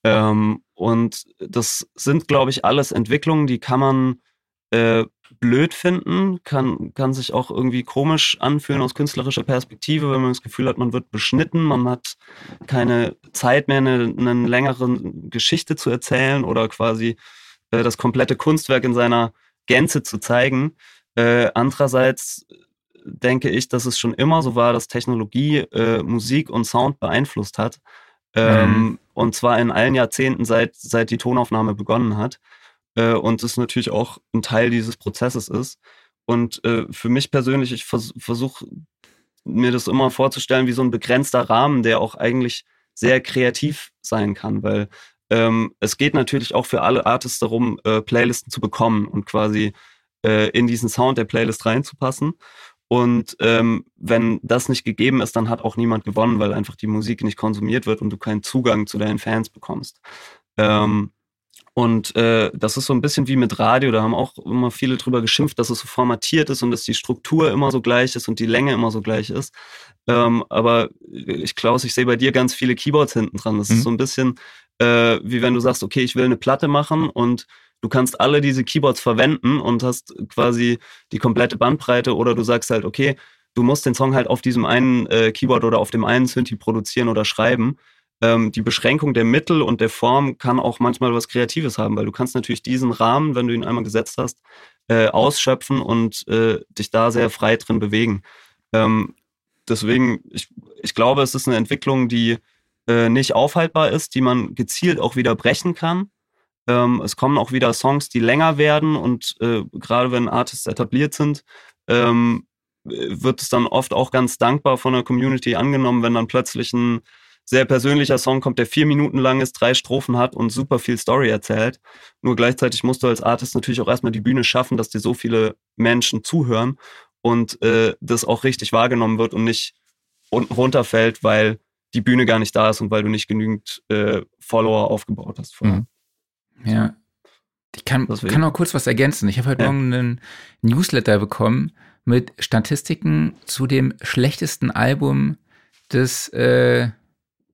Ähm, und das sind, glaube ich, alles Entwicklungen, die kann man äh, blöd finden, kann, kann sich auch irgendwie komisch anfühlen aus künstlerischer Perspektive, wenn man das Gefühl hat, man wird beschnitten, man hat keine Zeit mehr, eine, eine längere Geschichte zu erzählen oder quasi äh, das komplette Kunstwerk in seiner Gänze zu zeigen. Äh, andererseits denke ich, dass es schon immer so war, dass Technologie äh, Musik und Sound beeinflusst hat. Ähm, mhm. Und zwar in allen Jahrzehnten, seit, seit die Tonaufnahme begonnen hat. Äh, und das natürlich auch ein Teil dieses Prozesses ist. Und äh, für mich persönlich, ich vers versuche mir das immer vorzustellen wie so ein begrenzter Rahmen, der auch eigentlich sehr kreativ sein kann, weil ähm, es geht natürlich auch für alle Artists darum, äh, Playlisten zu bekommen und quasi äh, in diesen Sound der Playlist reinzupassen. Und ähm, wenn das nicht gegeben ist, dann hat auch niemand gewonnen, weil einfach die Musik nicht konsumiert wird und du keinen Zugang zu deinen Fans bekommst. Ähm, und äh, das ist so ein bisschen wie mit Radio, da haben auch immer viele drüber geschimpft, dass es so formatiert ist und dass die Struktur immer so gleich ist und die Länge immer so gleich ist. Ähm, aber ich Klaus, ich sehe bei dir ganz viele Keyboards hinten dran. Das mhm. ist so ein bisschen äh, wie wenn du sagst, okay, ich will eine Platte machen und du kannst alle diese Keyboards verwenden und hast quasi die komplette Bandbreite oder du sagst halt, okay, du musst den Song halt auf diesem einen äh, Keyboard oder auf dem einen Synthi produzieren oder schreiben. Ähm, die Beschränkung der Mittel und der Form kann auch manchmal was Kreatives haben, weil du kannst natürlich diesen Rahmen, wenn du ihn einmal gesetzt hast, äh, ausschöpfen und äh, dich da sehr frei drin bewegen. Ähm, deswegen, ich, ich glaube, es ist eine Entwicklung, die äh, nicht aufhaltbar ist, die man gezielt auch wieder brechen kann ähm, es kommen auch wieder Songs, die länger werden und äh, gerade wenn Artists etabliert sind, ähm, wird es dann oft auch ganz dankbar von der Community angenommen, wenn dann plötzlich ein sehr persönlicher Song kommt, der vier Minuten lang ist, drei Strophen hat und super viel Story erzählt. Nur gleichzeitig musst du als Artist natürlich auch erstmal die Bühne schaffen, dass dir so viele Menschen zuhören und äh, das auch richtig wahrgenommen wird und nicht unten runterfällt, weil die Bühne gar nicht da ist und weil du nicht genügend äh, Follower aufgebaut hast. Mhm. Ja. Ich kann, kann noch kurz was ergänzen. Ich habe heute ja. Morgen einen Newsletter bekommen mit Statistiken zu dem schlechtesten Album des äh,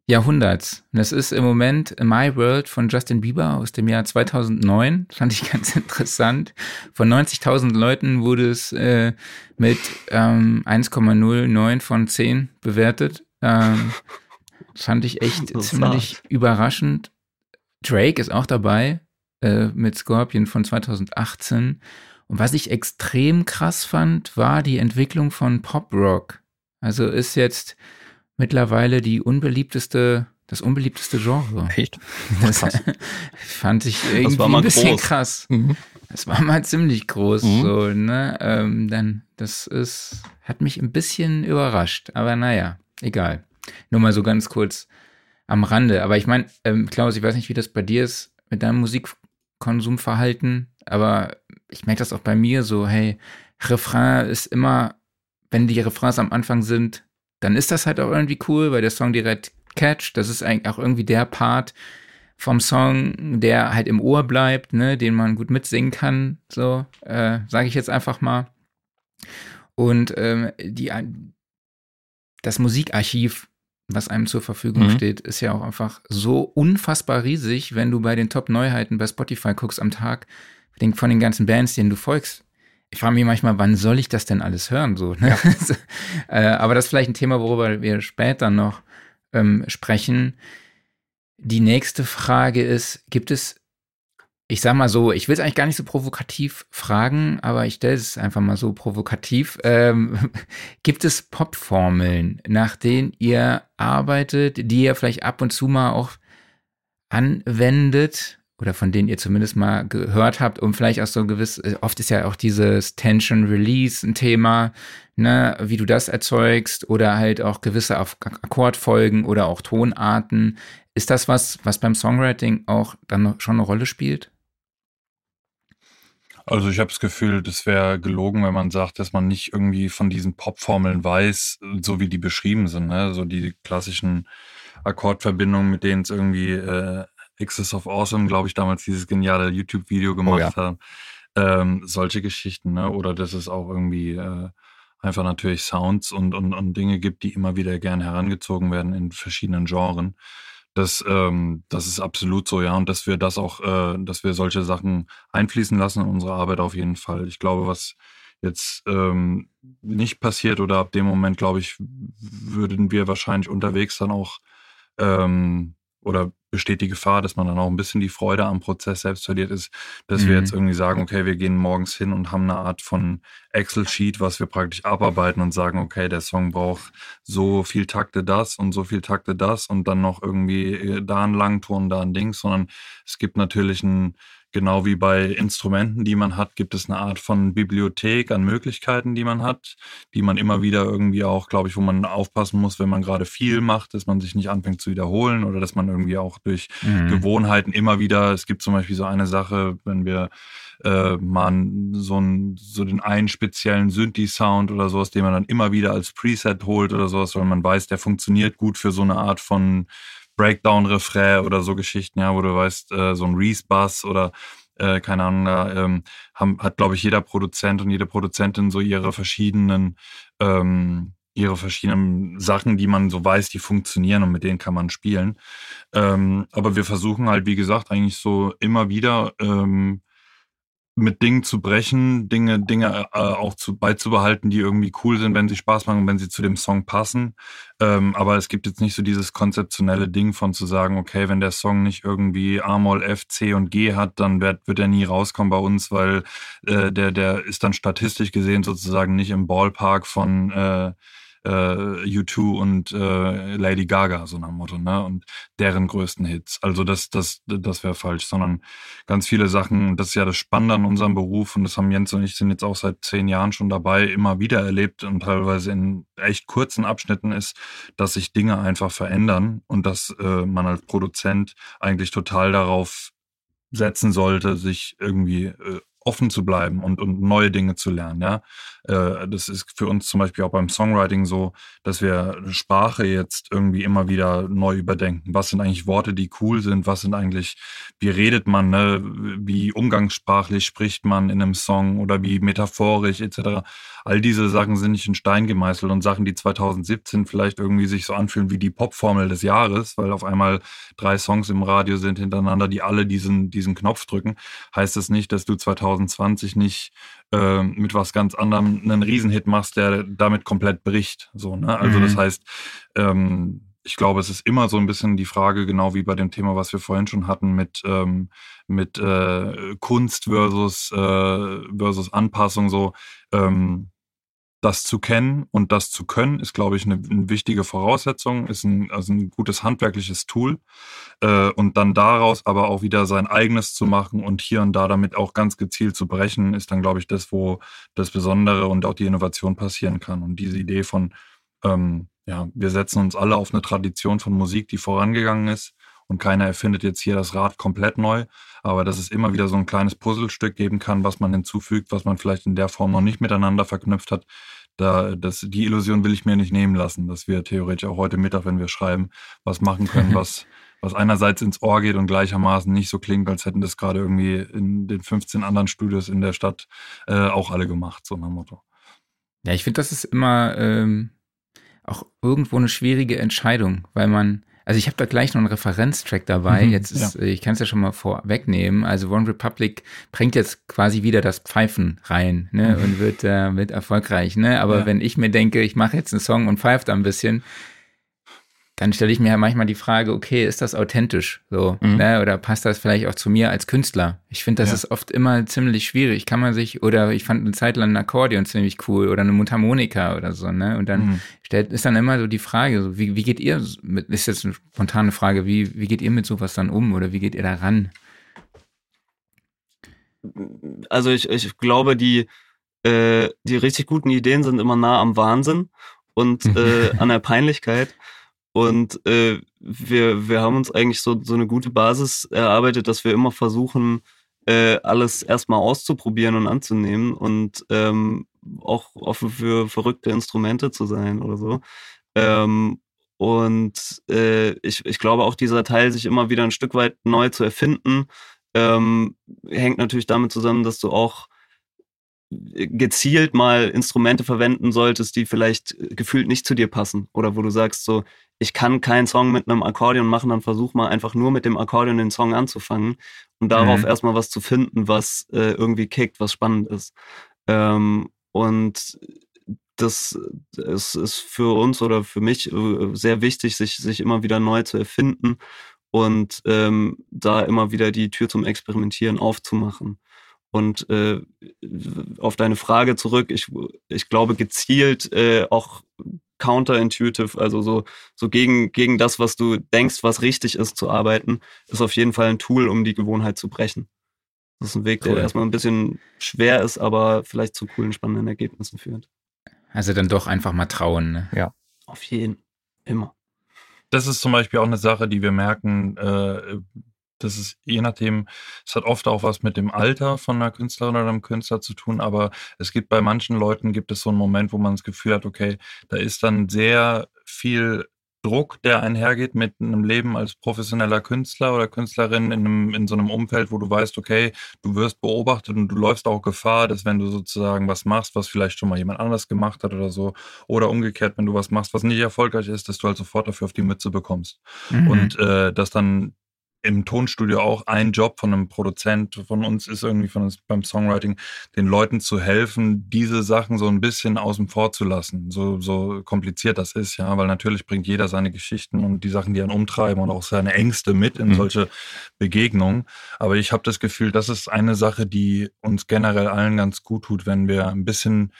Jahrhunderts. Und das ist im Moment My World von Justin Bieber aus dem Jahr 2009. Das fand ich ganz interessant. Von 90.000 Leuten wurde es äh, mit ähm, 1,09 von 10 bewertet. Ähm, fand ich echt ziemlich überraschend. Drake ist auch dabei äh, mit Scorpion von 2018. Und was ich extrem krass fand, war die Entwicklung von Pop Rock. Also ist jetzt mittlerweile die unbeliebteste, das unbeliebteste Genre. Echt? Das fand ich irgendwie ein bisschen groß. krass. Mhm. Das war mal ziemlich groß, mhm. so, ne? Ähm, dann, das ist, hat mich ein bisschen überrascht. Aber naja, egal. Nur mal so ganz kurz am Rande. Aber ich meine, ähm, Klaus, ich weiß nicht, wie das bei dir ist mit deinem Musikkonsumverhalten, aber ich merke das auch bei mir so, hey, Refrain ist immer, wenn die Refrains am Anfang sind, dann ist das halt auch irgendwie cool, weil der Song direkt catcht. Das ist eigentlich auch irgendwie der Part vom Song, der halt im Ohr bleibt, ne, den man gut mitsingen kann, so, äh, sage ich jetzt einfach mal. Und ähm, die, das Musikarchiv was einem zur Verfügung mhm. steht, ist ja auch einfach so unfassbar riesig, wenn du bei den Top-Neuheiten bei Spotify guckst am Tag, von den ganzen Bands, denen du folgst. Ich frage mich manchmal, wann soll ich das denn alles hören? So, ne? Ja. Äh, aber das ist vielleicht ein Thema, worüber wir später noch ähm, sprechen. Die nächste Frage ist, gibt es ich sag mal so, ich will es eigentlich gar nicht so provokativ fragen, aber ich stelle es einfach mal so provokativ. Ähm, gibt es Popformeln, nach denen ihr arbeitet, die ihr vielleicht ab und zu mal auch anwendet oder von denen ihr zumindest mal gehört habt, um vielleicht auch so gewiss, äh, oft ist ja auch dieses Tension Release ein Thema, ne, wie du das erzeugst oder halt auch gewisse Akkordfolgen oder auch Tonarten. Ist das was, was beim Songwriting auch dann schon eine Rolle spielt? Also ich habe das Gefühl, das wäre gelogen, wenn man sagt, dass man nicht irgendwie von diesen Popformeln weiß, so wie die beschrieben sind, ne? so die klassischen Akkordverbindungen, mit denen es irgendwie äh, Axis of Awesome, glaube ich, damals dieses geniale YouTube-Video gemacht oh, ja. hat. Ähm, solche Geschichten, ne? Oder dass es auch irgendwie äh, einfach natürlich Sounds und, und, und Dinge gibt, die immer wieder gern herangezogen werden in verschiedenen Genren. Das, ähm, das ist absolut so, ja. Und dass wir das auch, äh, dass wir solche Sachen einfließen lassen in unsere Arbeit auf jeden Fall. Ich glaube, was jetzt ähm, nicht passiert oder ab dem Moment, glaube ich, würden wir wahrscheinlich unterwegs dann auch ähm, oder besteht die Gefahr, dass man dann auch ein bisschen die Freude am Prozess selbst verliert ist, dass mhm. wir jetzt irgendwie sagen, okay, wir gehen morgens hin und haben eine Art von Excel-Sheet, was wir praktisch abarbeiten und sagen, okay, der Song braucht so viel Takte das und so viel Takte das und dann noch irgendwie äh, da ein Langton, da ein Ding, sondern es gibt natürlich ein Genau wie bei Instrumenten, die man hat, gibt es eine Art von Bibliothek an Möglichkeiten, die man hat, die man immer wieder irgendwie auch, glaube ich, wo man aufpassen muss, wenn man gerade viel macht, dass man sich nicht anfängt zu wiederholen oder dass man irgendwie auch durch mhm. Gewohnheiten immer wieder, es gibt zum Beispiel so eine Sache, wenn wir äh, man so, ein, so den einen speziellen Synthi-Sound oder sowas, den man dann immer wieder als Preset holt oder sowas, weil man weiß, der funktioniert gut für so eine Art von Breakdown-Refrain oder so Geschichten, ja, wo du weißt, äh, so ein Reese-Bass oder äh, keine Ahnung, da ähm, haben, hat, glaube ich, jeder Produzent und jede Produzentin so ihre verschiedenen ähm, ihre verschiedenen Sachen, die man so weiß, die funktionieren und mit denen kann man spielen. Ähm, aber wir versuchen halt, wie gesagt, eigentlich so immer wieder ähm, mit Dingen zu brechen, Dinge, Dinge äh, auch zu, beizubehalten, die irgendwie cool sind, wenn sie Spaß machen, wenn sie zu dem Song passen. Ähm, aber es gibt jetzt nicht so dieses konzeptionelle Ding von zu sagen, okay, wenn der Song nicht irgendwie A-Moll, F, C und G hat, dann wird, wird er nie rauskommen bei uns, weil äh, der, der ist dann statistisch gesehen sozusagen nicht im Ballpark von äh, äh, U2 und äh, Lady Gaga, so nach dem Motto, ne? Und deren größten Hits. Also das, das, das wäre falsch, sondern ganz viele Sachen, das ist ja das Spannende an unserem Beruf und das haben Jens und ich sind jetzt auch seit zehn Jahren schon dabei, immer wieder erlebt und teilweise in echt kurzen Abschnitten ist, dass sich Dinge einfach verändern und dass äh, man als Produzent eigentlich total darauf setzen sollte, sich irgendwie äh, offen zu bleiben und, und neue Dinge zu lernen. Ja, das ist für uns zum Beispiel auch beim Songwriting so, dass wir Sprache jetzt irgendwie immer wieder neu überdenken. Was sind eigentlich Worte, die cool sind? Was sind eigentlich, wie redet man? Ne? Wie umgangssprachlich spricht man in einem Song oder wie metaphorisch etc. All diese Sachen sind nicht in Stein gemeißelt und Sachen, die 2017 vielleicht irgendwie sich so anfühlen wie die Popformel des Jahres, weil auf einmal drei Songs im Radio sind hintereinander, die alle diesen, diesen Knopf drücken, heißt das nicht, dass du 2020 nicht äh, mit was ganz anderem einen Riesenhit machst, der damit komplett bricht. So, ne? Also mhm. das heißt, ähm, ich glaube, es ist immer so ein bisschen die Frage, genau wie bei dem Thema, was wir vorhin schon hatten, mit, ähm, mit äh, Kunst versus, äh, versus Anpassung, so, ähm, das zu kennen und das zu können, ist, glaube ich, eine, eine wichtige Voraussetzung, ist ein, also ein gutes handwerkliches Tool. Äh, und dann daraus aber auch wieder sein eigenes zu machen und hier und da damit auch ganz gezielt zu brechen, ist dann, glaube ich, das, wo das Besondere und auch die Innovation passieren kann. Und diese Idee von, ähm, ja, wir setzen uns alle auf eine Tradition von Musik, die vorangegangen ist und keiner erfindet jetzt hier das Rad komplett neu, aber dass es immer wieder so ein kleines Puzzlestück geben kann, was man hinzufügt, was man vielleicht in der Form noch nicht miteinander verknüpft hat. Da, das, die Illusion will ich mir nicht nehmen lassen, dass wir theoretisch auch heute Mittag, wenn wir schreiben, was machen können, was, was einerseits ins Ohr geht und gleichermaßen nicht so klingt, als hätten das gerade irgendwie in den 15 anderen Studios in der Stadt äh, auch alle gemacht, so nach Motto. Ja, ich finde, das ist immer ähm, auch irgendwo eine schwierige Entscheidung, weil man, also ich habe da gleich noch einen Referenztrack dabei. Mhm, jetzt ist, ja. ich kann es ja schon mal vorwegnehmen. Also One Republic bringt jetzt quasi wieder das Pfeifen rein, ne, mhm. und wird, äh, wird erfolgreich, ne. Aber ja. wenn ich mir denke, ich mache jetzt einen Song und pfeift da ein bisschen, dann stelle ich mir ja manchmal die Frage, okay, ist das authentisch so, mhm. ne? oder passt das vielleicht auch zu mir als Künstler? Ich finde, das ja. ist oft immer ziemlich schwierig. Kann man sich, oder ich fand eine Zeit lang ein Akkordeon ziemlich cool oder eine Mundharmonika oder so, ne? Und dann mhm. stellt, ist dann immer so die Frage, so, wie, wie geht ihr mit, ist jetzt eine spontane Frage, wie, wie geht ihr mit sowas dann um oder wie geht ihr da ran? also ich, ich glaube, die, äh, die richtig guten Ideen sind immer nah am Wahnsinn und äh, an der Peinlichkeit. Und äh, wir, wir haben uns eigentlich so, so eine gute Basis erarbeitet, dass wir immer versuchen, äh, alles erstmal auszuprobieren und anzunehmen und ähm, auch offen für verrückte Instrumente zu sein oder so. Ähm, und äh, ich, ich glaube auch dieser Teil, sich immer wieder ein Stück weit neu zu erfinden, ähm, hängt natürlich damit zusammen, dass du auch gezielt mal Instrumente verwenden solltest, die vielleicht gefühlt nicht zu dir passen. Oder wo du sagst so, ich kann keinen Song mit einem Akkordeon machen, dann versuch mal einfach nur mit dem Akkordeon den Song anzufangen und darauf mhm. erstmal was zu finden, was äh, irgendwie kickt, was spannend ist. Ähm, und das ist, ist für uns oder für mich äh, sehr wichtig, sich, sich immer wieder neu zu erfinden und ähm, da immer wieder die Tür zum Experimentieren aufzumachen. Und äh, auf deine Frage zurück, ich, ich glaube gezielt äh, auch counterintuitive, also so, so gegen, gegen das, was du denkst, was richtig ist, zu arbeiten, ist auf jeden Fall ein Tool, um die Gewohnheit zu brechen. Das ist ein Weg, cool. der erstmal ein bisschen schwer ist, aber vielleicht zu coolen, spannenden Ergebnissen führt. Also dann doch einfach mal trauen. Ne? Ja. Auf jeden. Immer. Das ist zum Beispiel auch eine Sache, die wir merken, äh, das ist je nachdem, es hat oft auch was mit dem Alter von einer Künstlerin oder einem Künstler zu tun, aber es gibt bei manchen Leuten gibt es so einen Moment, wo man das Gefühl hat, okay, da ist dann sehr viel Druck, der einhergeht mit einem Leben als professioneller Künstler oder Künstlerin in, einem, in so einem Umfeld, wo du weißt, okay, du wirst beobachtet und du läufst auch Gefahr, dass wenn du sozusagen was machst, was vielleicht schon mal jemand anders gemacht hat oder so, oder umgekehrt, wenn du was machst, was nicht erfolgreich ist, dass du halt sofort dafür auf die Mütze bekommst. Mhm. Und äh, dass dann im Tonstudio auch ein Job von einem Produzent von uns ist irgendwie von uns beim Songwriting, den Leuten zu helfen, diese Sachen so ein bisschen außen vor zu lassen. So, so kompliziert das ist, ja, weil natürlich bringt jeder seine Geschichten und die Sachen, die ihn umtreiben und auch seine Ängste mit in mhm. solche Begegnungen. Aber ich habe das Gefühl, das ist eine Sache, die uns generell allen ganz gut tut, wenn wir ein bisschen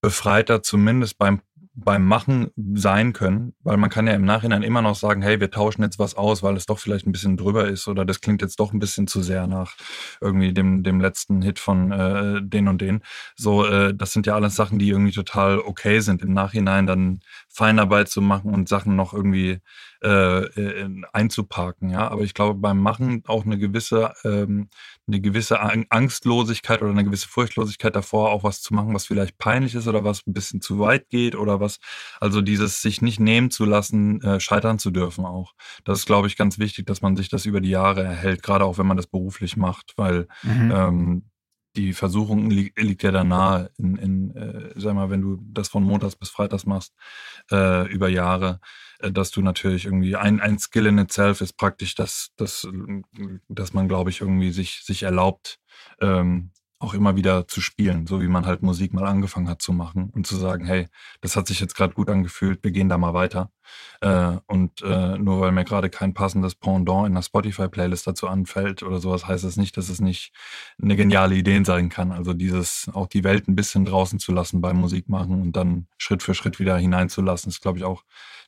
befreiter zumindest beim beim Machen sein können, weil man kann ja im Nachhinein immer noch sagen, hey, wir tauschen jetzt was aus, weil es doch vielleicht ein bisschen drüber ist oder das klingt jetzt doch ein bisschen zu sehr nach irgendwie dem, dem letzten Hit von äh, den und den. So, äh, das sind ja alles Sachen, die irgendwie total okay sind, im Nachhinein dann Feinarbeit zu machen und Sachen noch irgendwie äh, äh einzuparken. Ja, aber ich glaube beim Machen auch eine gewisse ähm, eine gewisse Angstlosigkeit oder eine gewisse Furchtlosigkeit davor, auch was zu machen, was vielleicht peinlich ist oder was ein bisschen zu weit geht oder was, also dieses sich nicht nehmen zu lassen, äh, scheitern zu dürfen auch. Das ist, glaube ich, ganz wichtig, dass man sich das über die Jahre erhält, gerade auch wenn man das beruflich macht, weil mhm. ähm, die Versuchung li liegt ja da nahe, in, in äh, sag mal, wenn du das von Montags bis Freitags machst, äh, über Jahre, äh, dass du natürlich irgendwie ein, ein Skill in itself ist praktisch, dass, dass, dass man, glaube ich, irgendwie sich, sich erlaubt, ähm, auch immer wieder zu spielen, so wie man halt Musik mal angefangen hat zu machen und zu sagen, hey, das hat sich jetzt gerade gut angefühlt, wir gehen da mal weiter. Äh, und äh, nur weil mir gerade kein passendes Pendant in der Spotify-Playlist dazu anfällt oder sowas, heißt das nicht, dass es nicht eine geniale Idee sein kann. Also dieses, auch die Welt ein bisschen draußen zu lassen beim Musikmachen und dann Schritt für Schritt wieder hineinzulassen, ist, glaube ich, auch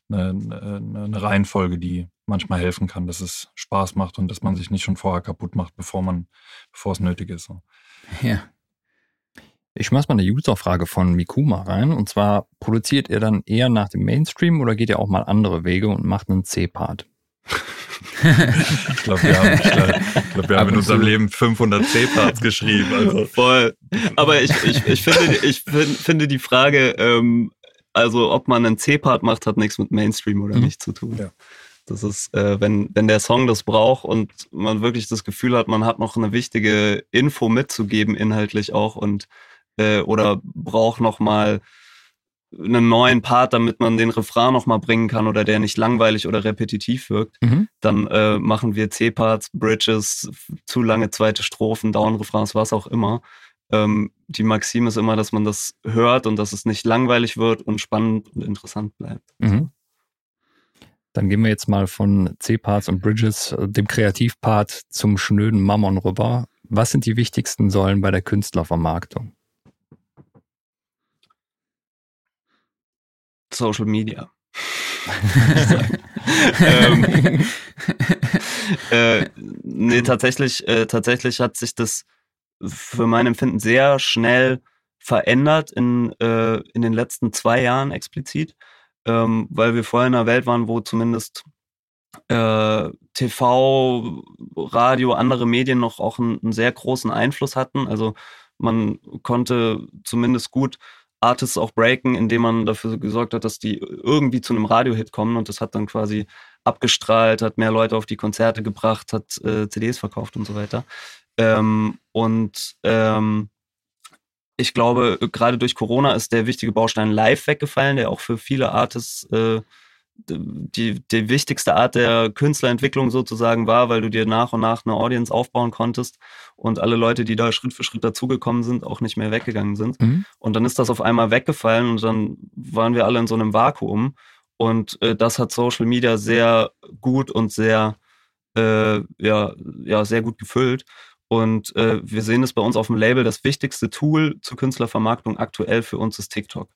eine, eine Reihenfolge, die manchmal helfen kann, dass es Spaß macht und dass man sich nicht schon vorher kaputt macht, bevor man, bevor es nötig ist. So. Ja. Ich schmeiß mal eine User-Frage von Mikuma rein. Und zwar, produziert ihr dann eher nach dem Mainstream oder geht ihr auch mal andere Wege und macht einen C-Part? ich glaube, wir haben, ich glaub, ich glaub, wir haben in unserem Leben 500 C-Parts geschrieben. Also. Voll. Aber ich, ich, ich, finde, ich finde die Frage, ähm, also ob man einen C-Part macht, hat nichts mit Mainstream oder mhm. nicht zu tun. Ja. Das ist, äh, wenn, wenn der Song das braucht und man wirklich das Gefühl hat, man hat noch eine wichtige Info mitzugeben, inhaltlich auch, und äh, oder braucht noch mal einen neuen Part, damit man den Refrain noch mal bringen kann oder der nicht langweilig oder repetitiv wirkt, mhm. dann äh, machen wir C-Parts, Bridges, zu lange zweite Strophen, Down-Refrains, was auch immer. Ähm, die Maxime ist immer, dass man das hört und dass es nicht langweilig wird und spannend und interessant bleibt. Mhm. Dann gehen wir jetzt mal von C-Parts und Bridges, äh, dem Kreativpart, zum schnöden Mammon rüber. Was sind die wichtigsten Säulen bei der Künstlervermarktung? Social Media. ähm, äh, nee, tatsächlich, äh, tatsächlich hat sich das für mein Empfinden sehr schnell verändert in, äh, in den letzten zwei Jahren explizit, ähm, weil wir vorher in einer Welt waren, wo zumindest äh, TV, Radio, andere Medien noch auch einen, einen, sehr großen Einfluss hatten. Also man konnte zumindest gut Artists auch breaken, indem man dafür gesorgt hat, dass die irgendwie zu einem Radiohit kommen und das hat dann quasi abgestrahlt, hat mehr Leute auf die Konzerte gebracht, hat äh, CDs verkauft und so weiter. Ähm, und ähm, ich glaube, gerade durch Corona ist der wichtige Baustein live weggefallen, der auch für viele Artists äh, die, die wichtigste Art der Künstlerentwicklung sozusagen war, weil du dir nach und nach eine Audience aufbauen konntest und alle Leute, die da Schritt für Schritt dazugekommen sind, auch nicht mehr weggegangen sind. Mhm. Und dann ist das auf einmal weggefallen und dann waren wir alle in so einem Vakuum. Und äh, das hat Social Media sehr gut und sehr, äh, ja, ja, sehr gut gefüllt. Und äh, wir sehen es bei uns auf dem Label, das wichtigste Tool zur Künstlervermarktung aktuell für uns ist TikTok.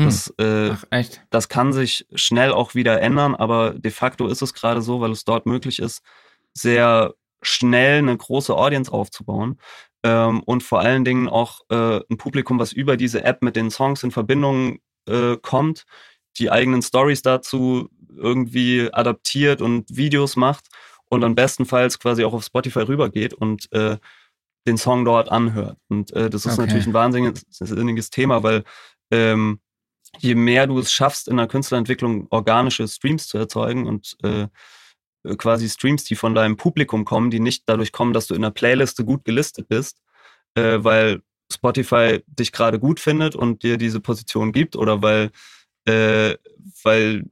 Hm. Das, äh, Ach, das kann sich schnell auch wieder ändern, aber de facto ist es gerade so, weil es dort möglich ist, sehr schnell eine große Audience aufzubauen ähm, und vor allen Dingen auch äh, ein Publikum, was über diese App mit den Songs in Verbindung äh, kommt, die eigenen Stories dazu irgendwie adaptiert und Videos macht und dann bestenfalls quasi auch auf Spotify rübergeht und äh, den Song dort anhört. Und äh, das ist okay. natürlich ein wahnsinniges Thema, weil ähm, je mehr du es schaffst, in der Künstlerentwicklung organische Streams zu erzeugen und äh, quasi Streams, die von deinem Publikum kommen, die nicht dadurch kommen, dass du in der Playliste gut gelistet bist, äh, weil Spotify dich gerade gut findet und dir diese Position gibt oder weil, äh, weil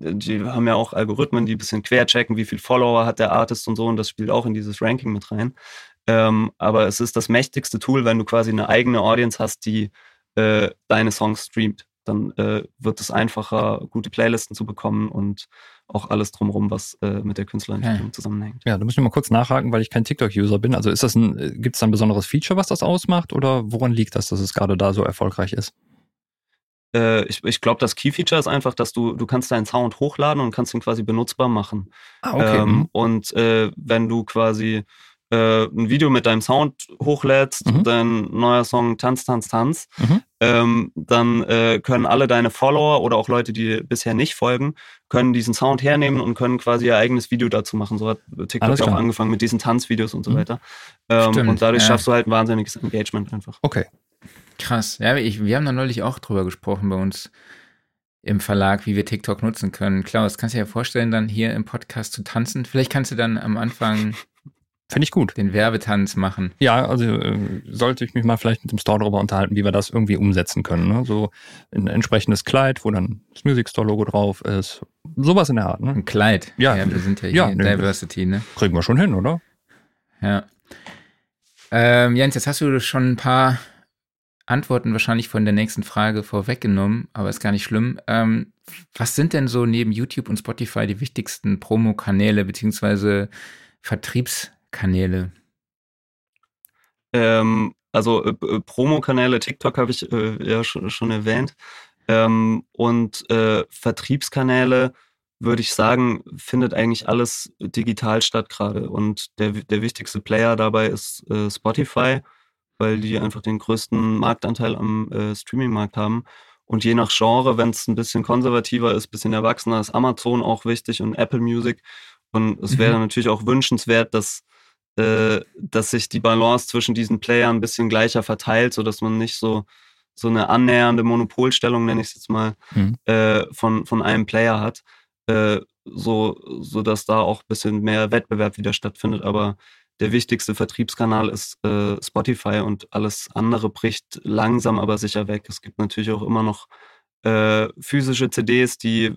die haben ja auch Algorithmen, die ein bisschen querchecken, wie viel Follower hat der Artist und so und das spielt auch in dieses Ranking mit rein. Ähm, aber es ist das mächtigste Tool, wenn du quasi eine eigene Audience hast, die äh, deine Songs streamt dann äh, wird es einfacher, gute Playlisten zu bekommen und auch alles drumherum, was äh, mit der Künstlerentwicklung ja. zusammenhängt. Ja, da muss ich mal kurz nachhaken, weil ich kein TikTok-User bin. Also ist das ein, äh, gibt es da ein besonderes Feature, was das ausmacht oder woran liegt das, dass es gerade da so erfolgreich ist? Äh, ich ich glaube, das Key-Feature ist einfach, dass du, du kannst deinen Sound hochladen und kannst ihn quasi benutzbar machen. Ah, okay. Ähm, mhm. und äh, wenn du quasi äh, ein Video mit deinem Sound hochlädst, mhm. dein neuer Song Tanz, Tanz, Tanz, mhm. ähm, dann äh, können alle deine Follower oder auch Leute, die bisher nicht folgen, können diesen Sound hernehmen und können quasi ihr eigenes Video dazu machen. So hat TikTok auch angefangen mit diesen Tanzvideos und so mhm. weiter. Ähm, und dadurch ja. schaffst du halt ein wahnsinniges Engagement einfach. Okay. Krass. Ja, ich, wir haben da neulich auch drüber gesprochen bei uns im Verlag, wie wir TikTok nutzen können. Klaus, kannst du dir ja vorstellen, dann hier im Podcast zu tanzen? Vielleicht kannst du dann am Anfang Finde ich gut. Den Werbetanz machen. Ja, also äh, sollte ich mich mal vielleicht mit dem Store darüber unterhalten, wie wir das irgendwie umsetzen können. Ne? So ein entsprechendes Kleid, wo dann das Music Store Logo drauf ist. Sowas in der Art. Ne? Ein Kleid. Ja, ja wir sind ja hier ja, in nee, Diversity, ne? Kriegen wir schon hin, oder? Ja. Ähm, Jens, jetzt hast du schon ein paar Antworten wahrscheinlich von der nächsten Frage vorweggenommen, aber ist gar nicht schlimm. Ähm, was sind denn so neben YouTube und Spotify die wichtigsten Promo-Kanäle beziehungsweise Vertriebs- Kanäle? Ähm, also äh, äh, Promo-Kanäle, TikTok habe ich äh, ja schon, schon erwähnt. Ähm, und äh, Vertriebskanäle, würde ich sagen, findet eigentlich alles digital statt gerade. Und der, der wichtigste Player dabei ist äh, Spotify, weil die einfach den größten Marktanteil am äh, Streaming-Markt haben. Und je nach Genre, wenn es ein bisschen konservativer ist, bisschen erwachsener, ist Amazon auch wichtig und Apple Music. Und es wäre mhm. natürlich auch wünschenswert, dass äh, dass sich die Balance zwischen diesen Playern ein bisschen gleicher verteilt, sodass man nicht so, so eine annähernde Monopolstellung, nenne ich es jetzt mal, mhm. äh, von, von einem Player hat, äh, so, so dass da auch ein bisschen mehr Wettbewerb wieder stattfindet. Aber der wichtigste Vertriebskanal ist äh, Spotify und alles andere bricht langsam aber sicher weg. Es gibt natürlich auch immer noch äh, physische CDs, die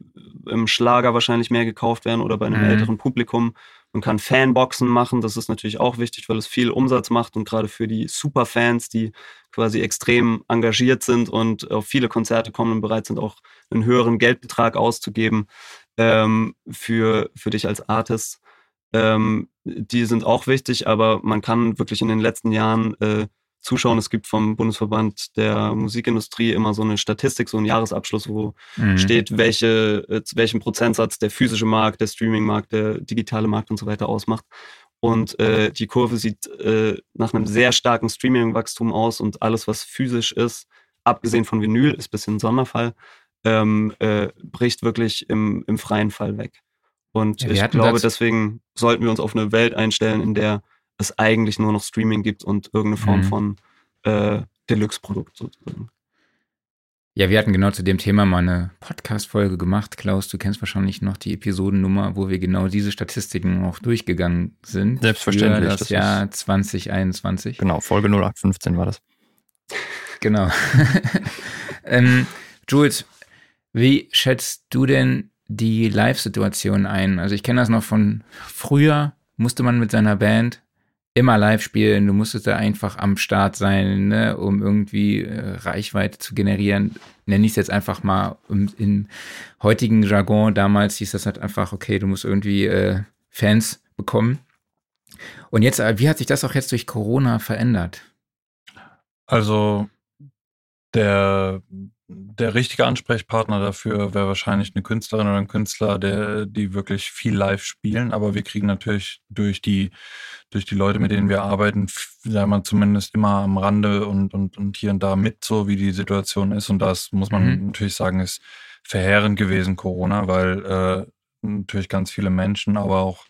im Schlager wahrscheinlich mehr gekauft werden oder bei einem mhm. älteren Publikum. Man kann Fanboxen machen, das ist natürlich auch wichtig, weil es viel Umsatz macht und gerade für die Superfans, die quasi extrem engagiert sind und auf viele Konzerte kommen und bereit sind, auch einen höheren Geldbetrag auszugeben ähm, für, für dich als Artist. Ähm, die sind auch wichtig, aber man kann wirklich in den letzten Jahren äh, zuschauen. Es gibt vom Bundesverband der Musikindustrie immer so eine Statistik, so einen Jahresabschluss, wo mhm. steht, welche, äh, welchen Prozentsatz der physische Markt, der Streaming-Markt, der digitale Markt und so weiter ausmacht. Und äh, die Kurve sieht äh, nach einem sehr starken Streaming-Wachstum aus und alles, was physisch ist, abgesehen von Vinyl, ist ein bisschen ein Sonderfall, ähm, äh, bricht wirklich im, im freien Fall weg. Und Ja, ich glaube, deswegen sollten wir uns auf eine Welt einstellen, in der es eigentlich nur noch Streaming gibt und irgendeine Form Mhm. von äh, Deluxe-Produkt sozusagen. Ja, wir hatten genau zu dem Thema mal eine Podcast-Folge gemacht. Klaus, du kennst wahrscheinlich noch die Episodennummer, wo wir genau diese Statistiken auch durchgegangen sind. Selbstverständlich, Für das, das Jahr 2021. Genau, Folge 0815 war das. Genau. ähm, Jules, wie schätzt du denn die Live-Situation ein? Also ich kenne das noch von früher, musste man mit seiner Band immer live spielen, du musstest da einfach am Start sein, ne, um irgendwie äh, Reichweite zu generieren. Nenne ich es jetzt einfach mal im, im heutigen Jargon. Damals hieß das halt einfach, okay, du musst irgendwie äh, Fans bekommen. Und jetzt, äh, wie hat sich das auch jetzt durch Corona verändert? Also der, der richtige Ansprechpartner dafür wäre wahrscheinlich eine Künstlerin oder ein Künstler, der, die wirklich viel live spielen. Aber wir kriegen natürlich durch die, durch die Leute, mit denen wir arbeiten, sagen wir zumindest immer am Rande und, und, und hier und da mit, so wie die Situation ist. Und das muss man Mhm. natürlich sagen, ist verheerend gewesen, Corona, weil äh, natürlich ganz viele Menschen, aber auch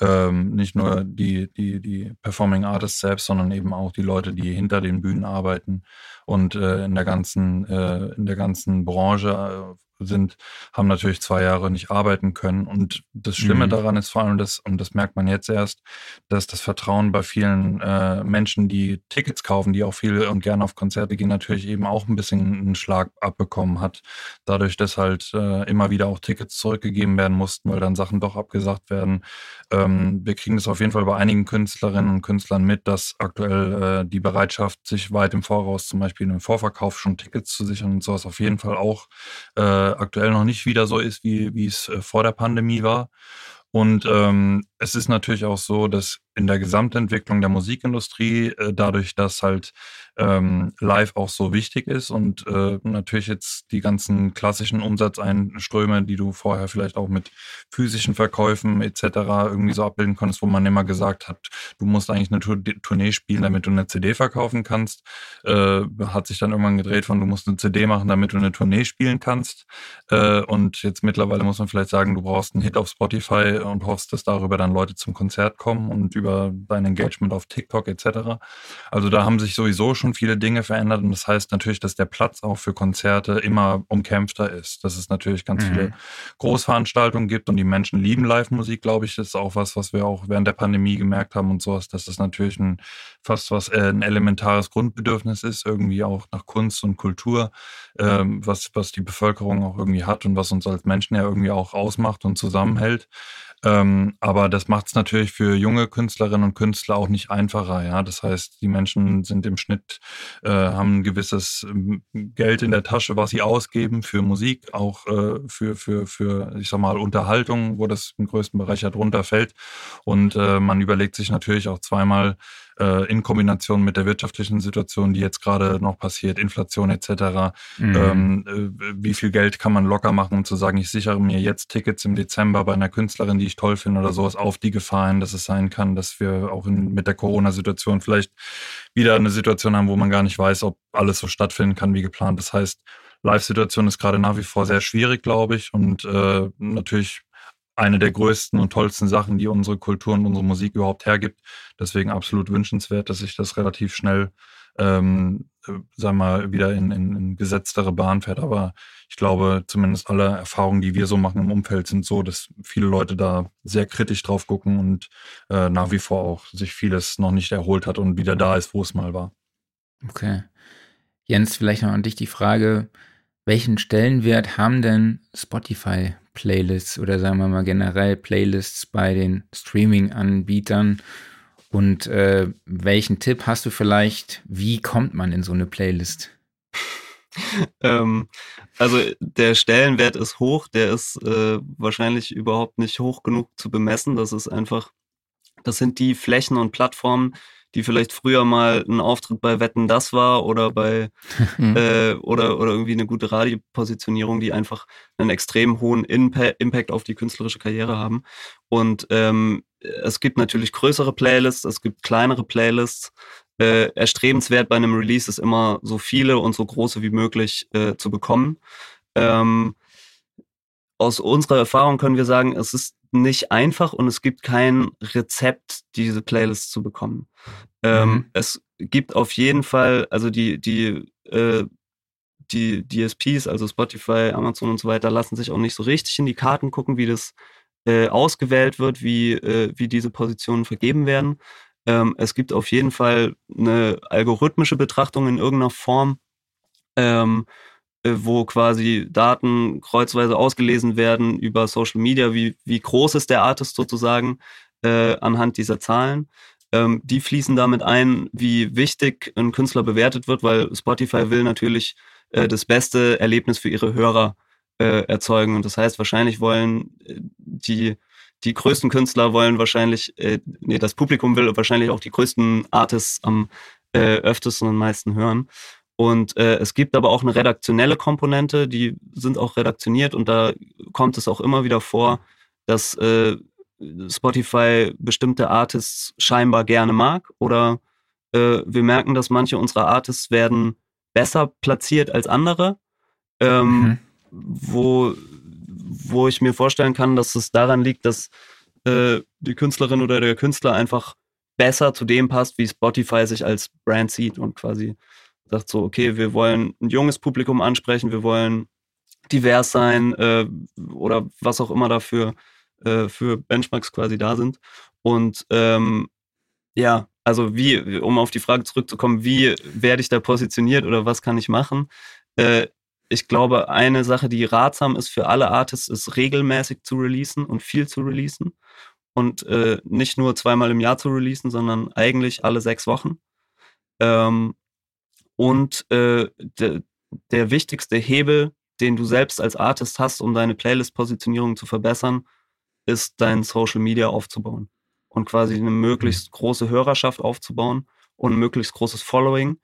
ähm, nicht nur die, die, die Performing Artists selbst, sondern eben auch die Leute, die hinter den Bühnen arbeiten und äh, in der ganzen, äh, in der ganzen Branche äh, sind, haben natürlich zwei Jahre nicht arbeiten können. Und das Schlimme Mhm. daran ist vor allem das, und das merkt man jetzt erst, dass das Vertrauen bei vielen äh, Menschen, die Tickets kaufen, die auch viel und gerne auf Konzerte gehen, natürlich eben auch ein bisschen einen Schlag abbekommen hat. Dadurch, dass halt äh, immer wieder auch Tickets zurückgegeben werden mussten, weil dann Sachen doch abgesagt werden. Ähm, wir kriegen das auf jeden Fall bei einigen Künstlerinnen und Künstlern mit, dass aktuell äh, die Bereitschaft, sich weit im Voraus zum Beispiel im Vorverkauf schon Tickets zu sichern und sowas auf jeden Fall auch äh, aktuell noch nicht wieder so ist, wie, wie es äh, vor der Pandemie war. Und ähm, es ist natürlich auch so, dass in der Gesamtentwicklung der Musikindustrie, äh, dadurch, dass halt ähm, live auch so wichtig ist und äh, natürlich jetzt die ganzen klassischen Umsatzeinströme, die du vorher vielleicht auch mit physischen Verkäufen etc. irgendwie so abbilden konntest, wo man immer gesagt hat, du musst eigentlich eine Tour Tournee spielen, damit du eine CD verkaufen kannst, äh, hat sich dann irgendwann gedreht von, du musst eine CD machen, damit du eine Tournee spielen kannst. Äh, und jetzt mittlerweile muss man vielleicht sagen, du brauchst einen Hit auf Spotify und hoffst, dass darüber dann Leute zum Konzert kommen und über dein Engagement auf TikTok etc. Also da haben sich sowieso schon viele Dinge verändert und das heißt natürlich, dass der Platz auch für Konzerte immer umkämpfter ist. Dass es natürlich ganz Mhm. viele Großveranstaltungen gibt und die Menschen lieben Live-Musik, glaube ich. Das ist auch was, was wir auch während der Pandemie gemerkt haben und sowas, dass das natürlich ein fast was äh, ein elementares Grundbedürfnis ist, irgendwie auch nach Kunst und Kultur, ähm, was, was die Bevölkerung auch irgendwie hat und was uns als Menschen ja irgendwie auch ausmacht und zusammenhält. Ähm, aber das macht es natürlich für junge Künstlerinnen und Künstler auch nicht einfacher. Ja, das heißt, die Menschen sind im Schnitt äh, haben ein gewisses ähm, Geld in der Tasche, was sie ausgeben für Musik, auch äh, für für für ich sag mal Unterhaltung, wo das im größten Bereich ja drunter fällt. Und äh, man überlegt sich natürlich auch zweimal äh, in Kombination mit der wirtschaftlichen Situation, die jetzt gerade noch passiert, Inflation etc. Mhm. Ähm, äh, wie viel Geld kann man locker machen, um zu sagen, ich sichere mir jetzt Tickets im Dezember bei einer Künstlerin, die ich toll finde oder sowas, auf die Gefahr hin, dass es sein kann, dass wir auch in, mit der Corona-Situation vielleicht wieder eine Situation haben, wo man gar nicht weiß, ob alles so stattfinden kann wie geplant. Das heißt, Live-Situation ist gerade nach wie vor sehr schwierig, glaube ich, und äh, natürlich eine der größten und tollsten Sachen, die unsere Kultur und unsere Musik überhaupt hergibt. Deswegen absolut wünschenswert, dass sich das relativ schnell, ähm, äh, sagen mal, wieder in, in, in gesetztere Bahn fährt. Aber ich glaube, zumindest alle Erfahrungen, die wir so machen im Umfeld, sind so, dass viele Leute da sehr kritisch drauf gucken und äh, nach wie vor auch sich vieles noch nicht erholt hat und wieder da ist, wo es mal war. Okay. Jens, vielleicht noch an dich die Frage, welchen Stellenwert haben denn Spotify-Playlists oder sagen wir mal generell Playlists bei den Streaming-Anbietern? Und äh, welchen Tipp hast du vielleicht, wie kommt man in so eine Playlist? ähm, also der Stellenwert ist hoch, der ist äh, wahrscheinlich überhaupt nicht hoch genug zu bemessen. Das ist einfach, das sind die Flächen und Plattformen, die vielleicht früher mal ein Auftritt bei Wetten das war oder bei Mhm. äh, oder oder irgendwie eine gute Radiopositionierung, die einfach einen extrem hohen Impa Impact auf die künstlerische Karriere haben. Und ähm, es gibt natürlich größere Playlists, es gibt kleinere Playlists. Äh, erstrebenswert bei einem Release ist immer so viele und so große wie möglich äh, zu bekommen. Ähm, aus unserer Erfahrung können wir sagen, es ist nicht einfach und es gibt kein Rezept, diese Playlist zu bekommen. Ähm, mhm. Es gibt auf jeden Fall, also die, die, äh, die DSPs, also Spotify, Amazon und so weiter, lassen sich auch nicht so richtig in die Karten gucken, wie das äh, ausgewählt wird, wie, äh, wie diese Positionen vergeben werden. Ähm, es gibt auf jeden Fall eine algorithmische Betrachtung in irgendeiner Form. Ähm, äh, wo quasi Daten kreuzweise ausgelesen werden über Social Media, wie, wie groß ist der Artist sozusagen äh, anhand dieser Zahlen. Ähm, die fließen damit ein, wie wichtig ein Künstler bewertet wird, weil Spotify will natürlich äh, das beste Erlebnis für ihre Hörer äh, erzeugen. Und das heißt, wahrscheinlich wollen äh, die, die größten Künstler wollen wahrscheinlich, äh, nee, das Publikum will wahrscheinlich auch die größten Artists am äh, öftesten und meisten hören. Und äh, es gibt aber auch eine redaktionelle Komponente, die sind auch redaktioniert und da kommt es auch immer wieder vor, dass äh, Spotify bestimmte Artists scheinbar gerne mag oder äh, wir merken, dass manche unserer Artists werden besser platziert als andere, ähm, mhm. wo, wo ich mir vorstellen kann, dass es daran liegt, dass äh, die Künstlerin oder der Künstler einfach besser zu dem passt, wie Spotify sich als Brand sieht und quasi sagt so, okay, wir wollen ein junges Publikum ansprechen, wir wollen divers sein äh, oder was auch immer dafür äh, für Benchmarks quasi da sind. Und ähm, ja, also wie, um auf die Frage zurückzukommen, wie werde ich da positioniert oder was kann ich machen? Äh, ich glaube, eine Sache, die ratsam ist für alle Artists, ist regelmäßig zu releasen und viel zu releasen. Und äh, nicht nur zweimal im Jahr zu releasen, sondern eigentlich alle sechs Wochen. Ähm, und äh, de, der wichtigste Hebel, den du selbst als Artist hast, um deine Playlist-Positionierung zu verbessern, ist dein Social Media aufzubauen und quasi eine möglichst große Hörerschaft aufzubauen und ein möglichst großes Following.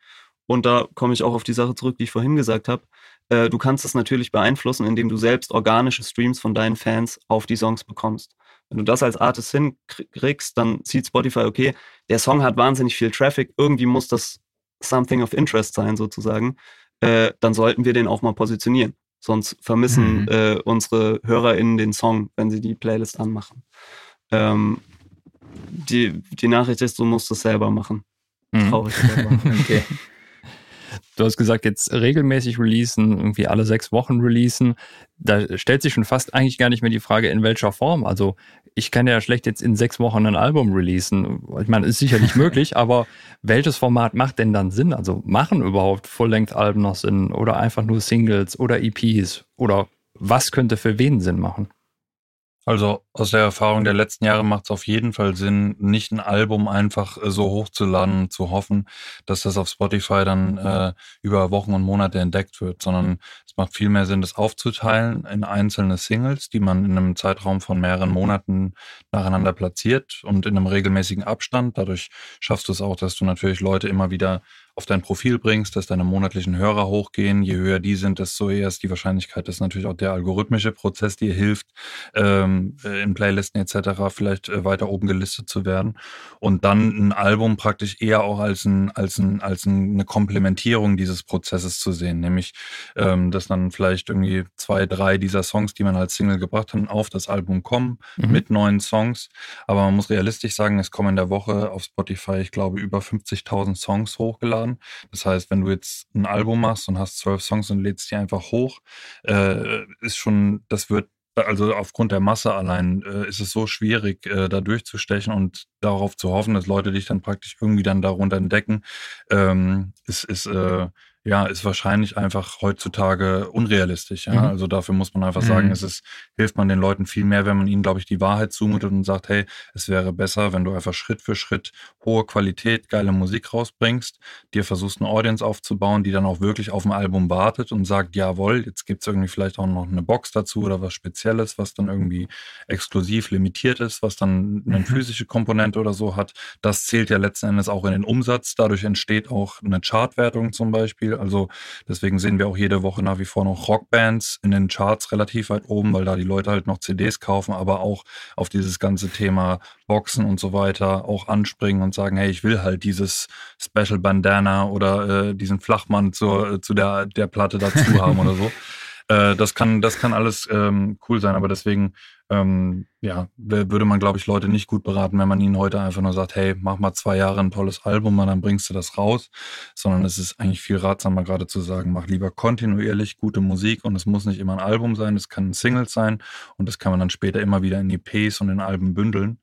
Und da komme ich auch auf die Sache zurück, die ich vorhin gesagt habe. Äh, du kannst es natürlich beeinflussen, indem du selbst organische Streams von deinen Fans auf die Songs bekommst. Wenn du das als Artist hinkriegst, dann sieht Spotify, okay, der Song hat wahnsinnig viel Traffic, irgendwie muss das something of interest sein, sozusagen, äh, dann sollten wir den auch mal positionieren. Sonst vermissen mhm. äh, unsere HörerInnen den Song, wenn sie die Playlist anmachen. Ähm, die, die Nachricht ist, du musst es selber machen. Mhm. Traurig selber. okay. Du hast gesagt, jetzt regelmäßig releasen, irgendwie alle sechs Wochen releasen. Da stellt sich schon fast eigentlich gar nicht mehr die Frage, in welcher Form. Also ich kann ja schlecht jetzt in sechs Wochen ein Album releasen. Ich meine, ist sicherlich möglich, aber welches Format macht denn dann Sinn? Also machen überhaupt Full-Length-Alben noch Sinn oder einfach nur Singles oder EPs? Oder was könnte für wen Sinn machen? Also aus der Erfahrung der letzten Jahre macht es auf jeden Fall Sinn, nicht ein Album einfach äh, so hochzuladen, zu hoffen, dass das auf Spotify dann äh, über Wochen und Monate entdeckt wird, sondern es macht viel mehr Sinn, das aufzuteilen in einzelne Singles, die man in einem Zeitraum von mehreren Monaten nacheinander platziert und in einem regelmäßigen Abstand. Dadurch schaffst du es auch, dass du natürlich Leute immer wieder auf dein Profil bringst, dass deine monatlichen Hörer hochgehen. Je höher die sind, desto eher ist die Wahrscheinlichkeit, dass natürlich auch der algorithmische Prozess dir hilft, ähm, äh, in Playlisten etc. vielleicht äh, weiter oben gelistet zu werden. Und dann ein Album praktisch eher auch als, ein, als, ein, als eine Komplementierung dieses Prozesses zu sehen. Nämlich, ähm, dass dann vielleicht irgendwie zwei, drei dieser Songs, die man als Single gebracht hat, auf das Album kommen mhm. mit neuen Songs. Aber man muss realistisch sagen, es kommen in der Woche auf Spotify, ich glaube, über 50.000 Songs hochgeladen hören. Das heißt, wenn du jetzt ein Album machst und hast zwölf Songs und lädst die einfach hoch, äh, ist schon, das wird also aufgrund der Masse allein äh, ist es so schwierig, äh, da durchzustechen und darauf zu hoffen, dass Leute dich dann praktisch irgendwie dann darunter entdecken, ähm, ist, ist äh, ja, ist wahrscheinlich einfach heutzutage unrealistisch. Ja? Mhm. Also dafür muss man einfach sagen, mhm. es ist, hilft man den Leuten viel mehr, wenn man ihnen, glaube ich, die Wahrheit zumutet und sagt, hey, es wäre besser, wenn du einfach Schritt für Schritt hohe Qualität, geile Musik rausbringst, dir versuchst, eine Audience aufzubauen, die dann auch wirklich auf dem Album wartet und sagt, jawohl, jetzt gibt's irgendwie vielleicht auch noch eine Box dazu oder was Spezielles, was dann irgendwie exklusiv limitiert ist, was dann eine mhm. physische Komponente oder so hat. Das zählt ja letzten Endes auch in den Umsatz. Dadurch entsteht auch eine Chartwertung zum Beispiel Beispiel. Also deswegen sehen wir auch jede Woche nach wie vor noch Rockbands in den Charts relativ weit oben, weil da die Leute halt noch CDs kaufen, aber auch auf dieses ganze Thema Boxen und so weiter auch anspringen und sagen, hey, ich will halt dieses Special Bandana oder äh, diesen Flachmann zur, zu der, der Platte dazu haben oder so. Äh, das kann, das kann alles ähm, cool sein, aber deswegen ähm, ja, würde man, glaube ich, Leute nicht gut beraten, wenn man ihnen heute einfach nur sagt, hey, mach mal zwei Jahre ein tolles Album und dann bringst du das raus, sondern es ist eigentlich viel ratsamer gerade zu sagen, mach lieber kontinuierlich gute Musik und es muss nicht immer ein Album sein, es kann ein Single sein und das kann man dann später immer wieder in EPs und in Alben bündeln.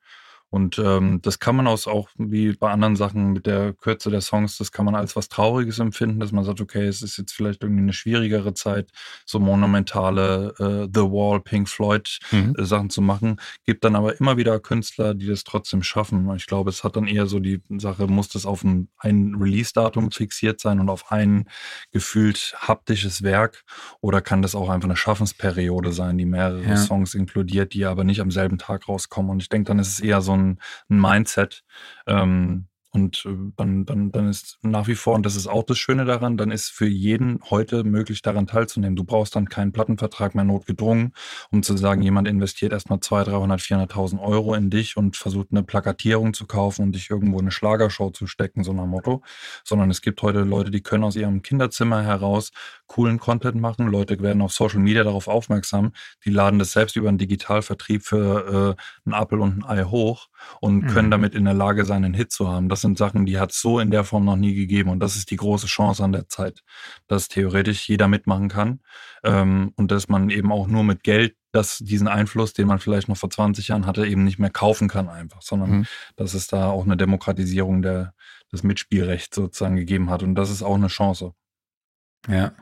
Und ähm, das kann man aus auch wie bei anderen Sachen mit der Kürze der Songs, das kann man als was Trauriges empfinden, dass man sagt, okay, es ist jetzt vielleicht irgendwie eine schwierigere Zeit, so monumentale äh, The Wall, Pink Floyd mhm. äh, Sachen zu machen. Gibt dann aber immer wieder Künstler, die das trotzdem schaffen. Ich glaube, es hat dann eher so die Sache, muss das auf ein, ein Release-Datum fixiert sein und auf ein gefühlt haptisches Werk oder kann das auch einfach eine Schaffensperiode sein, die mehrere ja. Songs inkludiert, die aber nicht am selben Tag rauskommen. Und ich denke, dann ist es eher so ein, Mindset. Ähm, und äh, dann, dann, dann ist nach wie vor, und das ist auch das Schöne daran, dann ist für jeden heute möglich, daran teilzunehmen. Du brauchst dann keinen Plattenvertrag mehr notgedrungen, um zu sagen, jemand investiert erstmal 200, 300, 400.000 Euro in dich und versucht eine Plakatierung zu kaufen und dich irgendwo in eine Schlagershow zu stecken, so nach Motto. Sondern es gibt heute Leute, die können aus ihrem Kinderzimmer heraus coolen Content machen. Leute werden auf Social Media darauf aufmerksam. Die laden das selbst über einen Digitalvertrieb für äh, einen Apple und ein Ei hoch und mhm. können damit in der Lage sein, einen Hit zu haben. Das sind Sachen, die hat es so in der Form noch nie gegeben. Und das ist die große Chance an der Zeit, dass theoretisch jeder mitmachen kann ähm, und dass man eben auch nur mit Geld dass diesen Einfluss, den man vielleicht noch vor 20 Jahren hatte, eben nicht mehr kaufen kann einfach, sondern mhm. dass es da auch eine Demokratisierung der, des Mitspielrechts sozusagen gegeben hat. Und das ist auch eine Chance. Ja.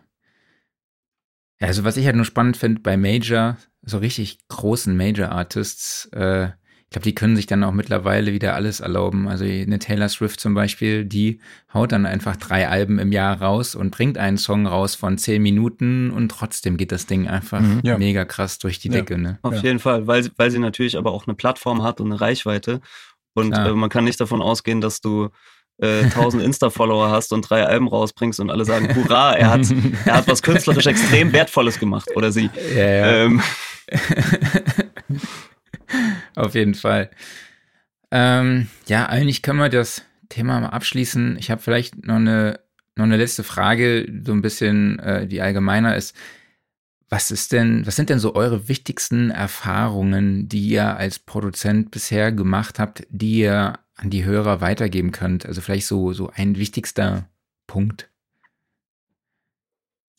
Also was ich halt nur spannend finde bei Major, so richtig großen Major-Artists, äh, glaube, die können sich dann auch mittlerweile wieder alles erlauben. Also eine Taylor Swift zum Beispiel, die haut dann einfach drei Alben im Jahr raus und bringt einen Song raus von zehn Minuten und trotzdem geht das Ding einfach mhm, ja. mega krass durch die ja, Decke. Ne? Auf ja. jeden Fall, weil, weil sie natürlich aber auch eine Plattform hat und eine Reichweite. Und äh, man kann nicht davon ausgehen, dass du äh, 1000 Insta-Follower hast und drei Alben rausbringst und alle sagen, hurra, er hat, er hat was künstlerisch extrem Wertvolles gemacht oder sie. Ja, ja. Ähm. Auf jeden Fall. Ähm, ja, eigentlich können wir das Thema mal abschließen. Ich habe vielleicht noch eine, noch eine letzte Frage, so ein bisschen, äh, die allgemeiner ist. Was ist denn, was sind denn so eure wichtigsten Erfahrungen, die ihr als Produzent bisher gemacht habt, die ihr an die Hörer weitergeben könnt? Also vielleicht so, so ein wichtigster Punkt.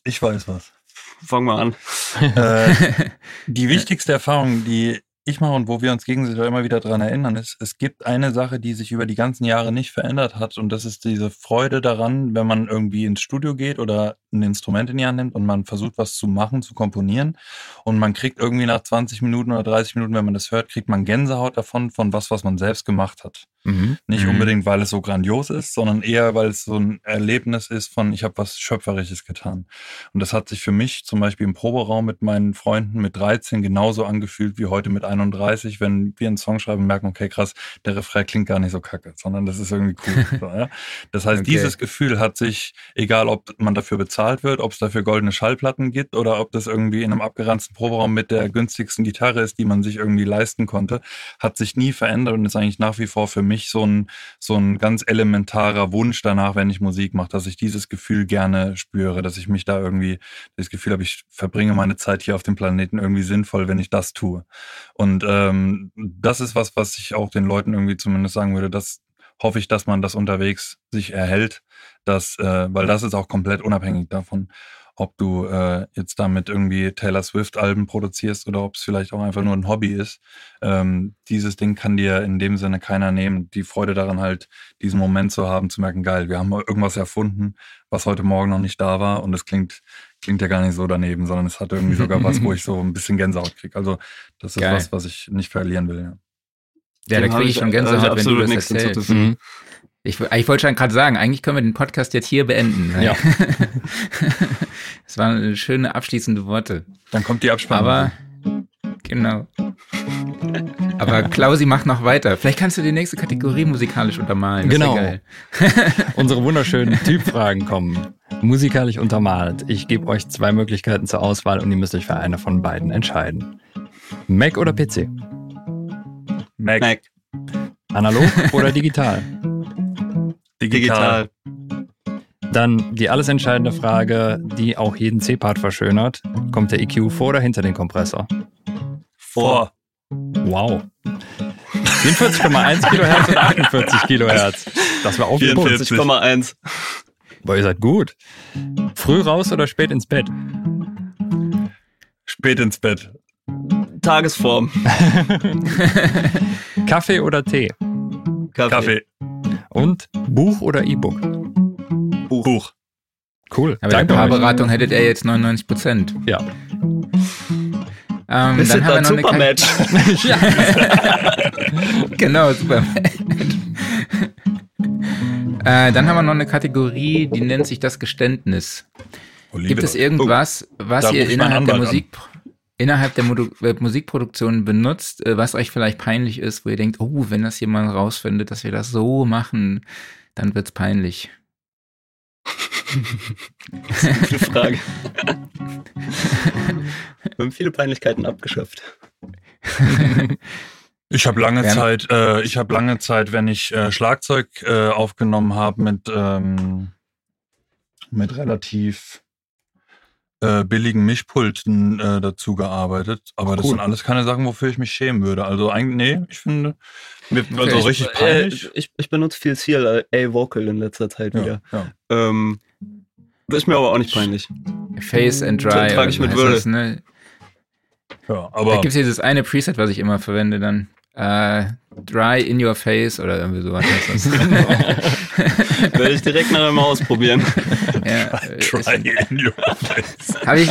Ich weiß was. Fangen wir an. Äh, die wichtigste Erfahrung, die ich mache und wo wir uns gegenseitig immer wieder dran erinnern, ist, es gibt eine Sache, die sich über die ganzen Jahre nicht verändert hat und das ist diese Freude daran, wenn man irgendwie ins Studio geht oder ein Instrument in die Hand nimmt und man versucht, was zu machen, zu komponieren und man kriegt irgendwie nach 20 Minuten oder 30 Minuten, wenn man das hört, kriegt man Gänsehaut davon, von was, was man selbst gemacht hat. Mhm. Nicht mhm. unbedingt, weil es so grandios ist, sondern eher, weil es so ein Erlebnis ist von, ich habe was Schöpferisches getan. Und das hat sich für mich zum Beispiel im Proberaum mit meinen Freunden mit 13 genauso angefühlt wie heute mit 31, wenn wir einen Song schreiben und merken, okay, krass, der Refrain klingt gar nicht so kacke, sondern das ist irgendwie cool. so, ja? Das heißt, okay. dieses Gefühl hat sich, egal ob man dafür bezahlt wird, ob es dafür goldene Schallplatten gibt oder ob das irgendwie in einem abgeranzten Proberaum mit der günstigsten Gitarre ist, die man sich irgendwie leisten konnte, hat sich nie verändert und ist eigentlich nach wie vor für mich mich so ein, so ein ganz elementarer Wunsch danach, wenn ich Musik mache, dass ich dieses Gefühl gerne spüre, dass ich mich da irgendwie, das Gefühl habe, ich verbringe meine Zeit hier auf dem Planeten irgendwie sinnvoll, wenn ich das tue. Und ähm, das ist was, was ich auch den Leuten irgendwie zumindest sagen würde, dass hoffe ich, dass man das unterwegs sich erhält, dass, äh, weil das ist auch komplett unabhängig davon ob du äh, jetzt damit irgendwie Taylor Swift-Alben produzierst oder ob es vielleicht auch einfach nur ein Hobby ist. Ähm, dieses Ding kann dir in dem Sinne keiner nehmen. Die Freude daran halt, diesen Moment zu haben, zu merken, geil, wir haben irgendwas erfunden, was heute Morgen noch nicht da war und es klingt, klingt ja gar nicht so daneben, sondern es hat irgendwie sogar was, wo ich so ein bisschen Gänsehaut kriege. Also das ist geil. was, was ich nicht verlieren will. Ja. Ja, da kriege ich schon Gänsehaut, äh, wenn du das erzählst. Ich, ich wollte schon gerade sagen, eigentlich können wir den Podcast jetzt hier beenden. Ne? Ja. das waren schöne abschließende Worte. Dann kommt die Abspannung. Aber, genau. Aber Klausi macht noch weiter. Vielleicht kannst du die nächste Kategorie musikalisch untermalen. Das genau. Unsere wunderschönen Typfragen kommen. Musikalisch untermalt. Ich gebe euch zwei Möglichkeiten zur Auswahl und ihr müsst euch für eine von beiden entscheiden. Mac oder PC? Mac. Mac. Analog oder digital? Digital. Digital. Dann die alles entscheidende Frage, die auch jeden C-Part verschönert. Kommt der EQ vor oder hinter den Kompressor? Vor. Wow. 44,1 Kilohertz oder 48 Kilohertz? Das war. 44. 44,1. Boah, ihr seid gut. Früh raus oder spät ins Bett? Spät ins Bett. Tagesform. Kaffee oder Tee? Kaffee. Kaffee. Und Buch oder E-Book? Buch. Buch. Cool. Aber Danke der. Paarberatung hättet ihr jetzt 99 Prozent. Ja. Ähm, Ist dann das haben wir noch eine Supermatch? Kate- Genau, super. äh, dann haben wir noch eine Kategorie, die nennt sich das Geständnis. Oh, Gibt es irgendwas, was Da ihr innerhalb der Anwalt an. Innerhalb der Modu äh, Musikproduktion benutzt, äh, was euch vielleicht peinlich ist, wo ihr denkt, oh, wenn das jemand rausfindet, dass wir das so machen, dann wird's peinlich. Gute Frage. Wir haben viele Peinlichkeiten abgeschöpft. Ich habe lange Gerne. Zeit, äh, ich habe lange Zeit, wenn ich äh, Schlagzeug äh, aufgenommen habe, mit ähm, mit relativ äh, billigen Mischpulten äh, dazu gearbeitet. Aber das Cool. sind alles keine Sachen, wofür ich mich schämen würde. Also eigentlich, nee, ich finde, mir, also ich- richtig Äh, peinlich. ich, ich benutze viel CLA Vocal in letzter Zeit ja, wieder. ja. Ähm, ist mir aber auch nicht peinlich. Face and Dry. Trage oder ich mit Würde. Das, ne? ja, Da aber gibt es dieses eine Preset, was ich immer verwende dann. Äh, dry in your face oder irgendwie sowas. Werde ich direkt nachher mal ausprobieren. ja, try in your face. Habe ich,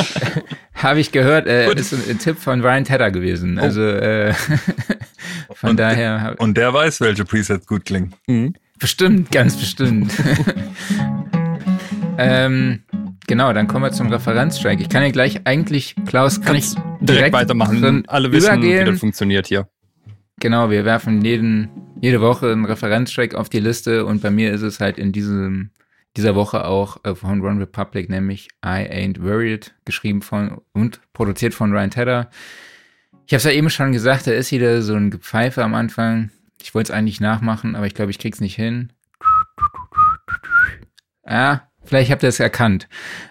hab ich gehört, äh, ist ein, ein Tipp von Ryan Tedder gewesen. Oh. Also äh, von Und- daher Und der weiß, welche Presets gut klingen. Mhm. bestimmt, ganz bestimmt. ähm, genau, dann kommen wir zum Referenztrack. Ich kann ja gleich eigentlich, Klaus, kann Kannst ich direkt weitermachen. drin Alle wissen, wie übergehen? das funktioniert hier. Genau, wir werfen jeden, jede Woche einen Referenztrack auf die Liste und bei mir ist es halt in diesem, dieser Woche auch äh, von One Republic, nämlich I Ain't Worried, geschrieben von und produziert von Ryan Tedder. Ich habe es ja eben schon gesagt, da ist wieder so ein Gepfeife am Anfang. Ich wollte es eigentlich nachmachen, aber ich glaube, ich krieg's nicht hin. Ah, vielleicht habt ihr es erkannt.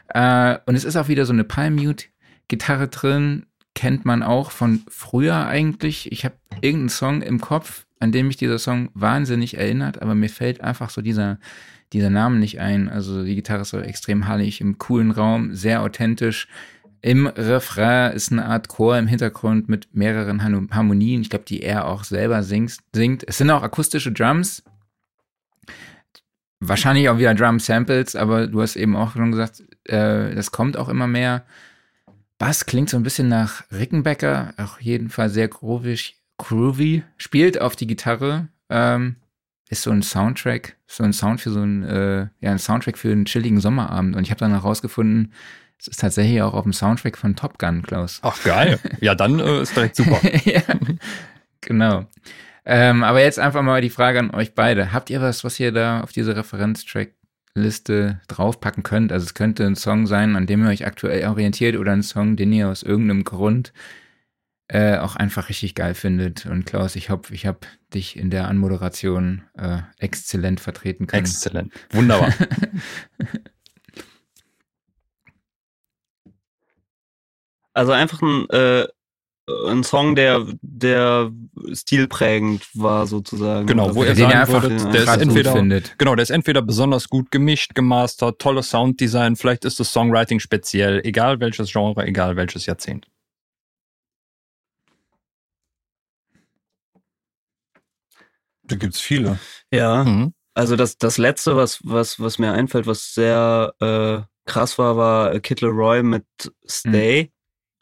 Äh, und es ist auch wieder so eine Palm-Mute-Gitarre drin, kennt man auch von früher eigentlich. Ich habe irgendeinen Song im Kopf, an dem mich dieser Song wahnsinnig erinnert, aber mir fällt einfach so dieser, dieser Name nicht ein. Also die Gitarre ist so extrem hallig im coolen Raum, sehr authentisch. Im Refrain ist eine Art Chor im Hintergrund mit mehreren Harmonien. Ich glaube, die er auch selber singt, singt. Es sind auch akustische Drums. Wahrscheinlich auch wieder Drum-Samples, aber du hast eben auch schon gesagt, äh, das kommt auch immer mehr. Bass klingt so ein bisschen nach Rickenbacker, auch jeden Fall sehr groovig, groovy, spielt auf die Gitarre, ähm, ist so ein Soundtrack, so ein Sound für so ein, äh, ja, ein Soundtrack für einen chilligen Sommerabend. Und ich habe dann herausgefunden, es ist tatsächlich auch auf dem Soundtrack von Top Gun, Klaus. Ach, geil. Ja, dann äh, ist direkt super. ja, genau. Ähm, aber jetzt einfach mal die Frage an euch beide. Habt ihr was, was ihr da auf diese Referenztrack-Liste draufpacken könnt? Also es könnte ein Song sein, an dem ihr euch aktuell orientiert oder ein Song, den ihr aus irgendeinem Grund äh, auch einfach richtig geil findet. Und Klaus, ich hoffe, ich habe dich in der Anmoderation äh, exzellent vertreten können. Exzellent. Wunderbar. Also einfach ein, äh, ein Song, der, der stilprägend war, sozusagen. Genau, wo ihr den sagen einfach würdet, der ist entweder, findet. genau, der ist entweder besonders gut gemischt, gemastert, tolles Sounddesign, vielleicht ist das Songwriting speziell, egal welches Genre, egal welches Jahrzehnt. Da gibt's viele. Ja, Mhm. also das, das letzte, was, was, was mir einfällt, was sehr äh, krass war, war Kid Leroy mit Stay.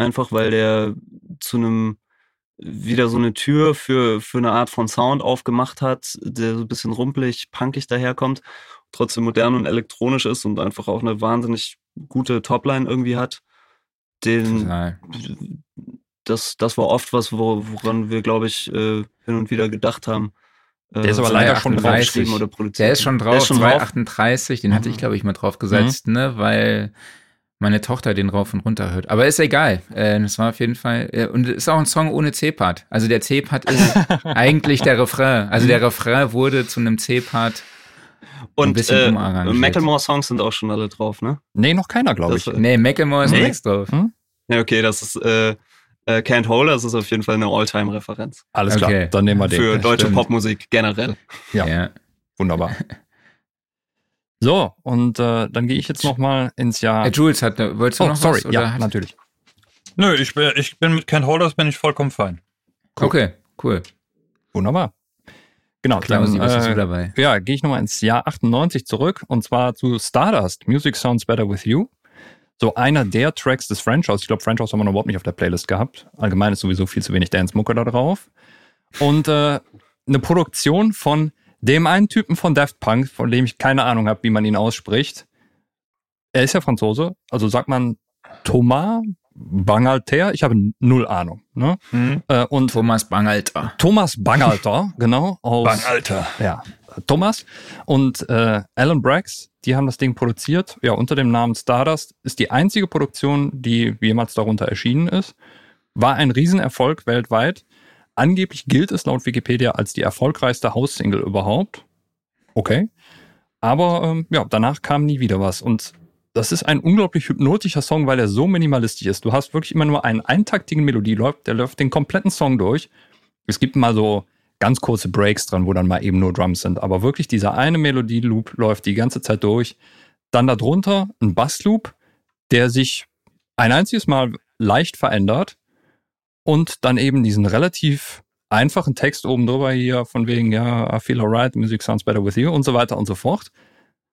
Einfach weil der zu einem wieder so eine Tür für, für eine Art von Sound aufgemacht hat, der so ein bisschen rumpelig, punkig daherkommt, trotzdem modern und elektronisch ist und einfach auch eine wahnsinnig gute Topline irgendwie hat. Den, Total. das, das war oft was, wo, woran wir, glaube ich, äh, hin und wieder gedacht haben. äh, Der ist aber leider schon drauf geschrieben oder produziert. Der ist schon drauf, Der ist schon drauf. 238, den hatte ich, Mhm. glaube ich, mal draufgesetzt, ne, weil meine Tochter den rauf und runter hört. Aber ist egal. Äh, das war auf jeden Fall. Äh, und es ist auch ein Song ohne C-Part. Also der C-Part ist eigentlich der Refrain. Also der Refrain wurde zu einem C-Part. ein Und bisschen äh. Macklemore-Songs sind auch schon alle drauf, ne? Nee, noch keiner, glaube ich. Das- Nee, Macklemore ist Nee. nichts drauf. Ja, okay, das ist äh, äh, Can't Hold, das ist auf jeden Fall eine All-Time-Referenz. Alles klar, Okay. dann nehmen wir den. Für das deutsche stimmt. Popmusik generell. Ja. Ja. Wunderbar. So, und äh, dann gehe ich jetzt noch mal ins Jahr. Äh, Jules, hat, wolltest du Oh, noch sorry, was? Oder ja, natürlich. Nö, ich bin, ich bin mit Ken Holders bin ich vollkommen fein. Okay, cool. Wunderbar. Genau, Klausi, dann was hast du äh, dabei? ja, gehe ich nochmal ins Jahr 98 zurück und zwar zu Stardust, Music Sounds Better With You. So einer der Tracks des Franchise. Ich glaube, Franchise haben wir noch überhaupt nicht auf der Playlist gehabt. Allgemein ist sowieso viel zu wenig Dance-Mucke da drauf. Und äh, eine Produktion von dem einen Typen von Daft Punk, von dem ich keine Ahnung habe, wie man ihn ausspricht. Er ist ja Franzose, also sagt man Thomas Bangalter. Ich habe null Ahnung. Ne? Äh, und Thomas Bangalter. Thomas Bangalter, genau, aus Bang, Alter. ja, Thomas und äh, Alan Brax, die haben das Ding produziert, ja, unter dem Namen Stardust, ist die einzige Produktion, die jemals darunter erschienen ist, war ein Riesenerfolg weltweit. Angeblich gilt es laut Wikipedia als die erfolgreichste House-Single überhaupt. Okay. Aber ähm, ja, danach kam nie wieder was. Und das ist ein unglaublich hypnotischer Song, weil er so minimalistisch ist. Du hast wirklich immer nur einen eintaktigen Melodie, läuft, der läuft den kompletten Song durch. Es gibt mal so ganz kurze Breaks dran, wo dann mal eben nur Drums sind. Aber wirklich dieser eine Melodie-Loop läuft die ganze Zeit durch. Dann darunter ein Bassloop, der sich ein einziges Mal leicht verändert und dann eben diesen relativ einfachen Text oben drüber hier von wegen, ja, I feel alright, music sounds better with you und so weiter und so fort.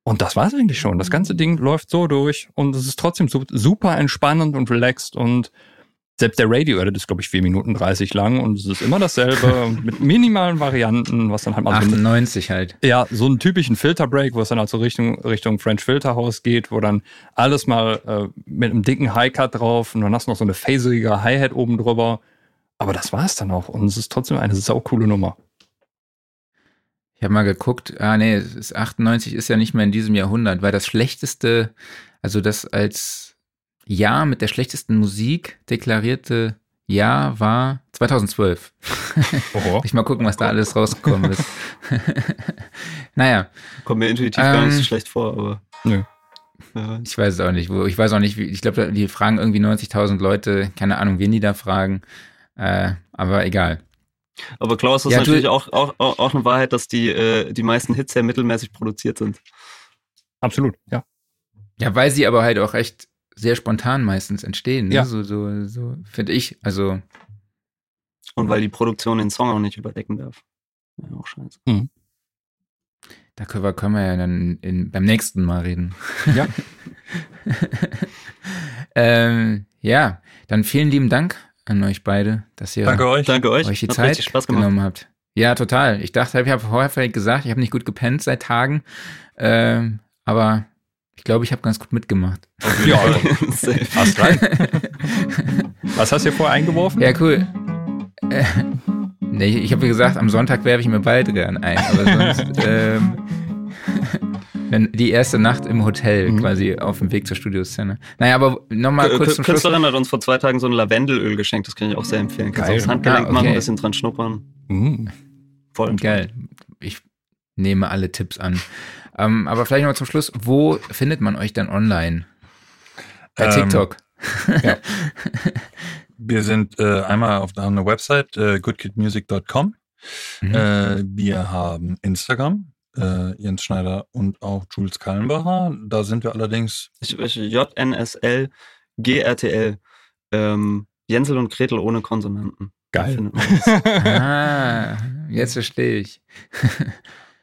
Und das war's eigentlich schon. Das ganze Ding läuft so durch und es ist trotzdem su- super entspannend und relaxed und selbst der Radio-Edit ist, glaube ich, 4 Minuten 30 lang und es ist immer dasselbe mit minimalen Varianten, was dann halt mal so, 98 halt. ja, so einen typischen Filterbreak, wo es dann halt so Richtung, Richtung French Filter House geht, wo dann alles mal äh, mit einem dicken High-Cut drauf und dann hast du noch so eine phaserige Hi-Hat oben drüber. Aber das war's dann auch und es ist trotzdem eine saukoole Nummer. Ich habe mal geguckt, ah nee, es ist 98 ist ja nicht mehr in diesem Jahrhundert, weil das schlechteste, also das als Jahr mit der schlechtesten Musik deklarierte Jahr war 2012. Oho. Ich mal gucken, was da alles rausgekommen ist. naja, Kommt mir intuitiv gar nicht so Ähm, schlecht vor, aber. Nö. Ja. ich weiß es auch nicht. wo- Ich weiß auch nicht, wie, ich glaube, die fragen irgendwie 90.000 Leute, keine Ahnung, wen die da fragen. Äh, aber egal. Aber Klaus, das Ja, ist natürlich auch, auch, auch auch eine Wahrheit, dass die, äh, die meisten Hits sehr mittelmäßig produziert sind. Absolut, ja. Ja, weil sie aber halt auch echt sehr spontan meistens entstehen. Ne? Ja. So, so, so finde ich. Also, Und weil die Produktion den Song auch nicht überdecken darf. Ja, auch scheiße. da können wir, können wir ja dann in, beim nächsten Mal reden. Ja. ähm, ja, dann vielen lieben Dank an euch beide, dass ihr Danke euch. Danke euch. euch die Hat Zeit richtig Spaß gemacht. genommen habt. Ja, total. Ich dachte, ich habe vorher vielleicht gesagt, ich habe nicht gut gepennt seit Tagen. Ähm, aber ich glaube, ich habe ganz gut mitgemacht. Ja, hast rein. Was hast du hier vorher eingeworfen? Ja, cool. Äh, nee, ich habe gesagt, am Sonntag werfe ich mir Baldrian ein, aber sonst ähm, wenn die erste Nacht im Hotel Mhm. quasi auf dem Weg zur Studioszene. Naja, aber nochmal kurz zum Schluss. Künstlerin hat uns vor zwei Tagen so ein Lavendelöl geschenkt, das kann ich auch sehr empfehlen. Kannst Geil. du aufs Handgelenk Ah, machen, okay. ein bisschen dran schnuppern. Mhm. Voll Geil. Ich nehme alle Tipps an. Ähm, aber vielleicht noch zum Schluss, wo findet man euch denn online? Bei Ähm, TikTok. Wir sind äh, einmal auf haben eine Website, äh, goodkidmusic.com. Mhm. Äh, wir haben Instagram, äh, Jens Schneider und auch Jules Kallenbacher. Da sind wir allerdings, Ich, ich, JNSL, GRTL. Ähm, Jensel und Gretel ohne Konsonanten. Geil. Ah, jetzt verstehe ich.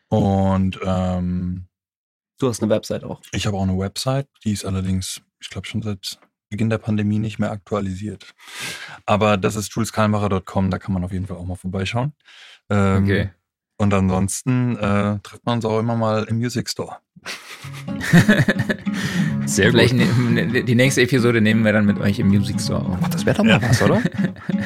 Und ähm, Du hast eine Website auch. ich habe auch eine Website, die ist allerdings, ich glaube schon seit Beginn der Pandemie nicht mehr aktualisiert. Aber das ist juleskallenbacher.com, da kann man auf jeden Fall auch mal vorbeischauen. Ähm, Okay. Und ansonsten äh, trifft man uns auch immer mal im Music Store. Sehr Vielleicht gut. ne, die nächste Episode nehmen wir dann mit euch im Music Store auf. Ach, das wäre doch mal was, oder?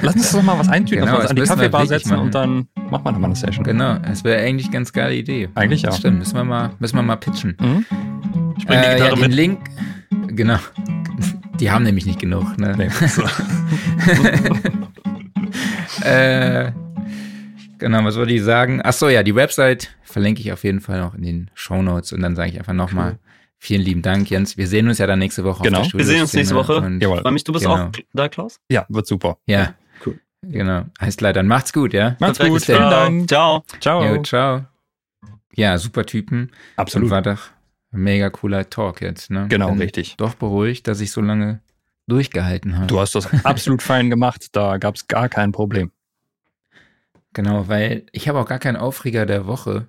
Lass uns doch mal was eintüten, Genau, dass wir uns das an die Kaffeebar setzen machen. und dann machen wir da mal eine Session. Genau, das wäre eigentlich eine ganz geile Idee. Eigentlich das ja. Stimmt, müssen wir mal, müssen wir mal pitchen. Mhm. Ich bring die Äh, ja, Gitarre den mit. Link, genau. Die haben nämlich nicht genug. Ne? Nee. Äh, genau, was wollte ich sagen? Ach so, ja, die Website verlinke ich auf jeden Fall noch in den Show Notes und dann sage ich einfach nochmal vielen lieben Dank, Jens. Wir sehen uns ja dann nächste Woche Genau. auf der Wir sehen uns nächste Woche. und- Jawohl. Freue mich, du bist Genau. auch da, Klaus? Ja, wird super. Ja, Cool. genau. Klar, dann macht's gut, ja? Macht's Perfekt. gut. Vielen dann. Dank. Ciao. Ciao. Jo, ciao. Ja, super Typen. Absolut. Und war doch ein mega cooler Talk jetzt, ne? Genau, Bin richtig. Doch beruhigt, dass ich so lange durchgehalten habe. Du hast das absolut fein gemacht. Da gab es gar kein Problem. Genau, weil ich habe auch gar keinen Aufreger der Woche.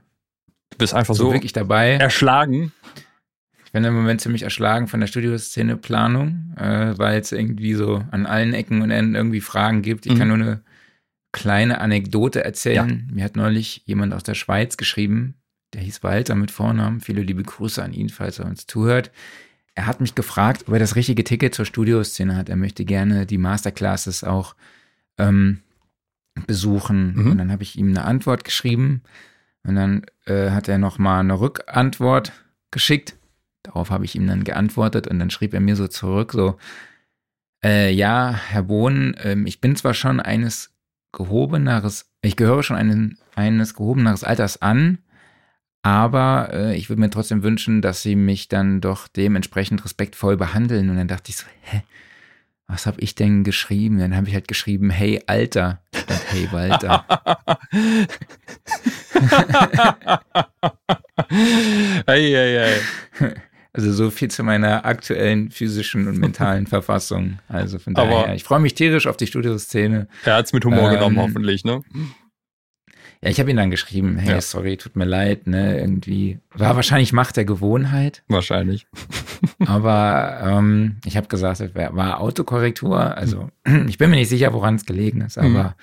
Du bist einfach So so wirklich dabei. erschlagen. Ich bin im Moment ziemlich erschlagen von der Studioszene-Planung, äh, weil es irgendwie so an allen Ecken und Enden irgendwie Fragen gibt. Ich Mhm. kann nur eine kleine Anekdote erzählen. Mir hat neulich jemand aus der Schweiz geschrieben, der hieß Walter mit Vornamen. Viele liebe Grüße an ihn, falls er uns zuhört. Er hat mich gefragt, ob er das richtige Ticket zur Studioszene hat. Er möchte gerne die Masterclasses auch ähm, besuchen. Mhm. Und dann habe ich ihm eine Antwort geschrieben. Und dann äh, hat er nochmal eine Rückantwort geschickt. Darauf habe ich ihm dann geantwortet und dann schrieb er mir so zurück, so, äh, ja, Herr Bohn, ähm, ich bin zwar schon eines gehobeneres, ich gehöre schon einen, eines gehobeneres Alters an, aber äh, ich würde mir trotzdem wünschen, dass Sie mich dann doch dementsprechend respektvoll behandeln. Und dann dachte ich so, hä, was habe ich denn geschrieben? Dann habe ich halt geschrieben, hey Alter, hey Walter. ei, ei, ei. Also so viel zu meiner aktuellen physischen und mentalen Verfassung. Also von Aber- daher, ich freue mich tierisch auf die Studioszene. Er hat's mit Humor Ähm, genommen, hoffentlich, ne? Ja, ich habe ihn dann geschrieben, hey, Ja. sorry, tut mir leid, ne, irgendwie. War wahrscheinlich Macht der Gewohnheit, Wahrscheinlich. aber ähm, ich habe gesagt, es wär- war Autokorrektur. Also ich bin mir nicht sicher, woran es gelegen ist, Mhm. aber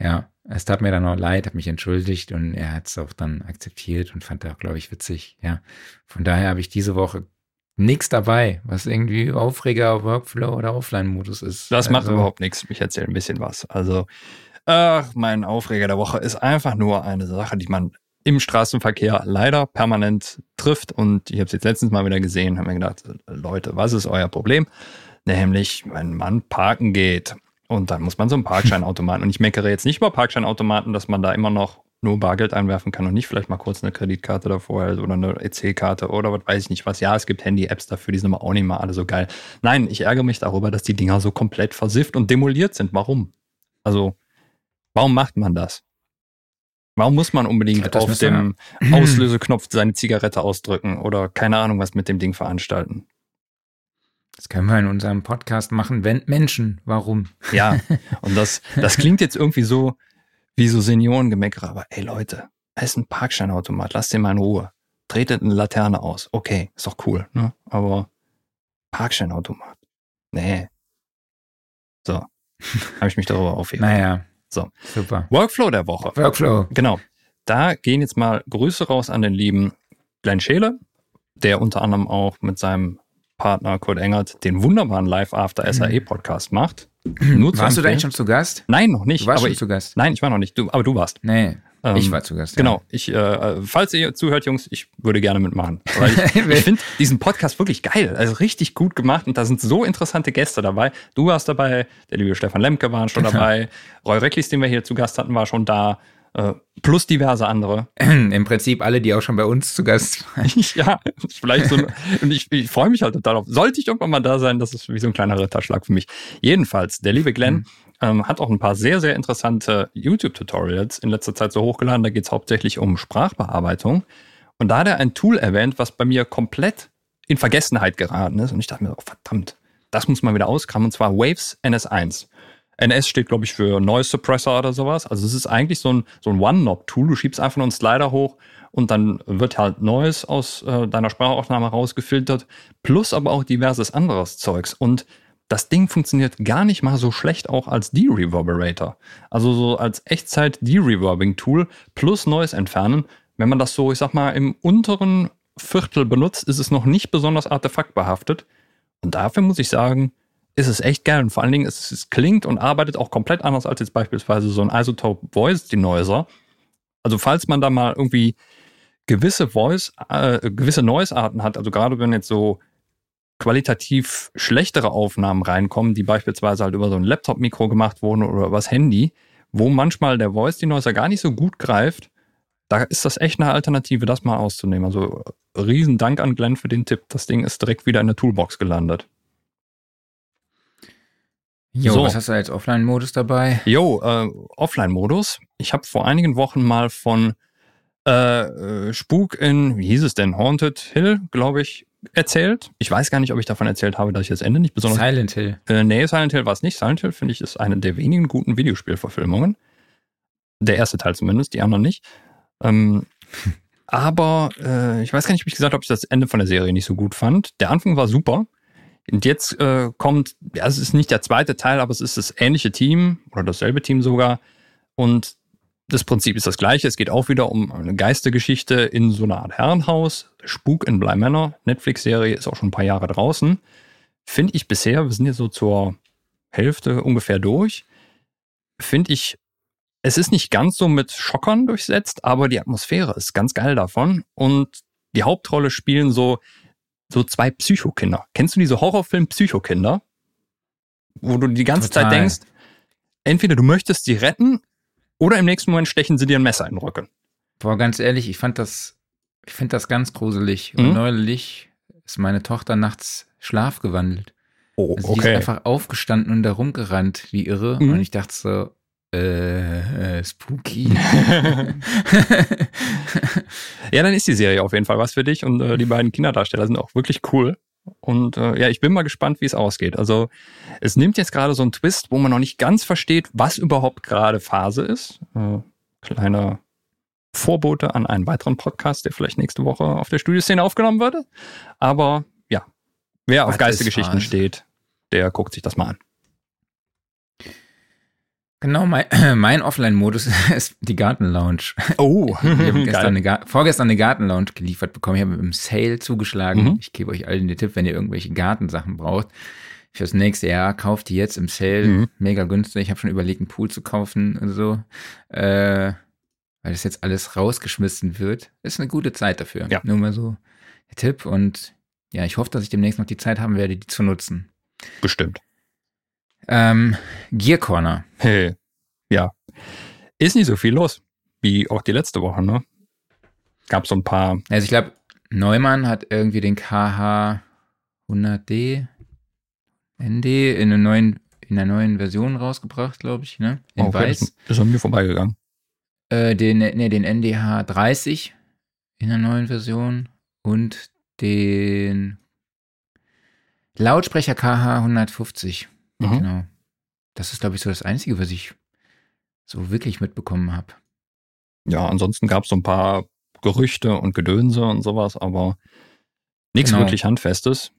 ja, es tat mir dann auch leid, habe mich entschuldigt und er hat es auch dann akzeptiert und fand auch, glaube ich, witzig. Ja, von daher habe ich diese Woche nichts dabei, was irgendwie Aufreger, Workflow oder Offline-Modus ist. Das macht Also, überhaupt nichts. Ich erzähle ein bisschen was. Also, ach, mein Aufreger der Woche ist einfach nur eine Sache, die man im Straßenverkehr leider permanent trifft. Und ich habe es jetzt letztens mal wieder gesehen, habe mir gedacht, Leute, was ist euer Problem? Nämlich, wenn man parken geht und dann muss man so einen Parkscheinautomaten. Und ich meckere jetzt nicht über Parkscheinautomaten, dass man da immer noch nur Bargeld einwerfen kann und nicht vielleicht mal kurz eine Kreditkarte davor hält oder eine EC-Karte oder was weiß ich nicht was. Ja, es gibt Handy-Apps dafür, die sind aber auch nicht mal alle so geil. Nein, ich ärgere mich darüber, dass die Dinger so komplett versifft und demoliert sind. Warum? Also, warum macht man das? Warum muss man unbedingt Ja, auf dem Auslöseknopf seine Zigarette ausdrücken oder keine Ahnung was mit dem Ding veranstalten? Das können wir in unserem Podcast machen, wenn Menschen, warum? Ja, und das, das klingt jetzt irgendwie so wie so Seniorengemeckere, aber ey Leute, da ist ein Parkscheinautomat, lasst den mal in Ruhe. Tretet eine Laterne aus. Okay, ist doch cool, ne? Aber Parkscheinautomat. Nee. So. Habe ich mich darüber aufgeregt. Naja. So. Super. Workflow der Woche. Workflow. Genau. Da gehen jetzt mal Grüße raus an den lieben Glenn Scheele, der unter anderem auch mit seinem Partner Kurt Engert den wunderbaren Live After SAE Podcast macht. Nur Warst du da eigentlich schon zu Gast? Nein, noch nicht. Du warst aber schon ich, zu Gast. nein, ich war noch nicht. Du, aber du warst. Nee, Ähm, ich war zu Gast. Genau. Ich, äh, falls ihr zuhört, Jungs, ich würde gerne mitmachen. Weil ich, ich finde diesen Podcast wirklich geil. Also richtig gut gemacht und da sind so interessante Gäste dabei. Du warst dabei, der liebe Stefan Lemke war schon dabei, Roy Recklis, den wir hier zu Gast hatten, war schon da. Äh, plus diverse andere. Ja. Im Prinzip alle, die auch schon bei uns zu Gast waren. ja, vielleicht so. ein- Und ich, ich freue mich halt total drauf. Sollte ich irgendwann mal da sein, das ist wie so ein kleiner Ritterschlag für mich. Jedenfalls, der liebe Glenn ähm, hat auch ein paar sehr, sehr interessante YouTube-Tutorials in letzter Zeit so hochgeladen. Da geht es hauptsächlich um Sprachbearbeitung. Und da hat er ein Tool erwähnt, was bei mir komplett in Vergessenheit geraten ist. Und ich dachte mir, oh, verdammt, das muss man wieder auskramen. Und zwar Waves NS1. NS steht, glaube ich, für Noise Suppressor oder sowas. Also es ist eigentlich so ein, so ein One-Knob-Tool. Du schiebst einfach nur einen Slider hoch und dann wird halt Noise aus äh, deiner Sprachaufnahme rausgefiltert, plus aber auch diverses anderes Zeugs. Und das Ding funktioniert gar nicht mal so schlecht auch als De-Reverberator. Also so als Echtzeit-De-Reverbing-Tool plus Noise entfernen. Wenn man das so, ich sag mal, im unteren Viertel benutzt, ist es noch nicht besonders artefaktbehaftet. Und dafür muss ich sagen, ist es echt geil. Und vor allen Dingen, es, es klingt und arbeitet auch komplett anders als jetzt beispielsweise so ein Isotope Voice Denoiser. Also falls man da mal irgendwie gewisse Voice, äh, gewisse Noise-Arten hat, also gerade wenn jetzt so qualitativ schlechtere Aufnahmen reinkommen, die beispielsweise halt über so ein Laptop-Mikro gemacht wurden oder übers Handy, wo manchmal der Voice Denoiser gar nicht so gut greift, da ist das echt eine Alternative, das mal auszunehmen. Also riesen Dank an Glenn für den Tipp. Das Ding ist direkt wieder in der Toolbox gelandet. Jo, So. was hast du als Offline-Modus dabei? Jo, äh, Offline-Modus. Ich habe vor einigen Wochen mal von äh, äh, Spuk in, wie hieß es denn, Haunted Hill, glaube ich, erzählt. Ich weiß gar nicht, ob ich davon erzählt habe, dass ich das Ende nicht besonders Silent Hill. Äh, nee, Silent Hill war es nicht. Silent Hill, finde ich, ist eine der wenigen guten Videospielverfilmungen. Der erste Teil zumindest, die anderen nicht. Ähm, aber äh, ich weiß gar nicht, ob ich gesagt habe, ob ich das Ende von der Serie nicht so gut fand. Der Anfang war super. Und jetzt äh, kommt, ja, es ist nicht der zweite Teil, aber es ist das ähnliche Team oder dasselbe Team sogar. Und das Prinzip ist das gleiche. Es geht auch wieder um eine Geistergeschichte in so einer Art Herrenhaus. Spuk in Bly Manor. Netflix-Serie ist auch schon ein paar Jahre draußen. Finde ich bisher, wir sind jetzt so zur Hälfte ungefähr durch, finde ich, es ist nicht ganz so mit Schockern durchsetzt, aber die Atmosphäre ist ganz geil davon. Und die Hauptrolle spielen so, so zwei Psychokinder. Kennst du diese Horrorfilm Psychokinder? Wo du die ganze Total. Zeit denkst, entweder du möchtest sie retten oder im nächsten Moment stechen sie dir ein Messer in den Rücken. Boah, ganz ehrlich, ich fand das, ich finde das ganz gruselig. Mhm. Und neulich ist meine Tochter nachts schlafgewandelt. Oh, Also die ist einfach aufgestanden und da rumgerannt, wie irre. Mhm. Und ich dachte so, äh, äh spooky. Ja, dann ist die Serie auf jeden Fall was für dich und äh, die beiden Kinderdarsteller sind auch wirklich cool. Und äh, ja, ich bin mal gespannt, wie es ausgeht. Also es nimmt jetzt gerade so einen Twist, wo man noch nicht ganz versteht, was überhaupt gerade Phase ist. Äh, kleiner Vorbote an einen weiteren Podcast, der vielleicht nächste Woche auf der Studioszene aufgenommen würde. Aber ja, wer auf Was ist Geistergeschichten steht, der guckt sich das mal an. Genau, mein, mein Offline-Modus ist die Garten-Lounge. Oh, Wir haben gestern geil. eine vorgestern eine Garten-Lounge geliefert bekommen. Ich habe im Sale zugeschlagen. Mhm. Ich gebe euch allen den Tipp, wenn ihr irgendwelche Gartensachen braucht. Fürs nächste Jahr kauft die jetzt im Sale. Mhm. Mega günstig. Ich habe schon überlegt, einen Pool zu kaufen und so. Äh, weil das jetzt alles rausgeschmissen wird. Ist eine gute Zeit dafür. Ja. Nur mal so der Tipp. Und ja, ich hoffe, dass ich demnächst noch die Zeit haben werde, die zu nutzen. Bestimmt. Ähm, Gear Corner. Hey, ja. Ist nicht so viel los, wie auch die letzte Woche, ne? Gab so ein paar. Also ich glaube, Neumann hat irgendwie den KH 100D ND in einer neuen, in einer neuen Version rausgebracht, glaube ich, ne? In Oh, okay, weiß. Das ist an mir vorbeigegangen. Äh, den, nee, den NDH 30 in der neuen Version und den Lautsprecher KH 150. Mhm. Genau. Das ist, glaube ich, so das Einzige, was ich so wirklich mitbekommen habe. Ja, ansonsten gab es so ein paar Gerüchte und Gedönse und sowas, aber nichts Genau. wirklich Handfestes.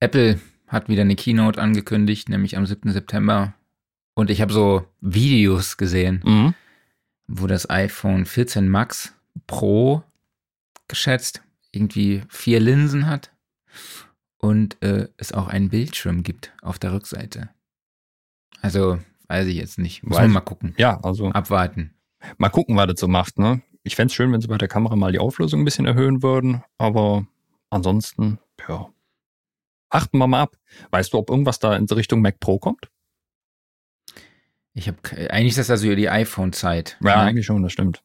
Apple hat wieder eine Keynote angekündigt, nämlich am 7. September. Und ich habe so Videos gesehen, Mhm. wo das iPhone 14 Max Pro geschätzt irgendwie vier Linsen hat und äh, es auch einen Bildschirm gibt auf der Rückseite. Also weiß ich jetzt nicht. Muss Weiß- man mal gucken. Ja, also Abwarten. mal gucken, was das so macht, ne? Ich fänd's schön, wenn sie bei der Kamera mal die Auflösung ein bisschen erhöhen würden, aber ansonsten, ja. Achten wir mal ab. Weißt du, ob irgendwas da in Richtung Mac Pro kommt? Ich habe eigentlich ist das also die iPhone-Zeit. Ja, ne? eigentlich schon, das stimmt.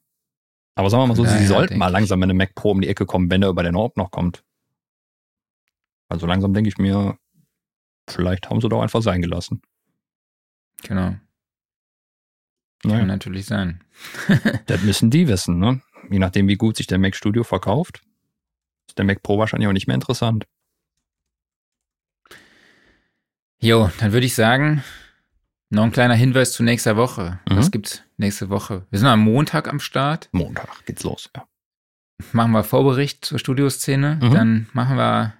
Aber sagen wir mal so, sie sollten mal langsam mit einem Mac Pro um die Ecke kommen, wenn er über den Ort noch kommt. Also langsam denke ich mir, vielleicht haben sie doch einfach sein gelassen. Genau. Kann Naja, natürlich sein. das müssen die wissen, ne? Je nachdem, wie gut sich der Mac Studio verkauft, ist der Mac Pro wahrscheinlich auch nicht mehr interessant. Jo, dann würde ich sagen, noch ein kleiner Hinweis zu nächster Woche. Mhm. Was gibt's nächste Woche? Wir sind am Montag am Start. Montag geht's los, ja. Machen wir Vorbericht zur Studioszene. Mhm. Dann machen wir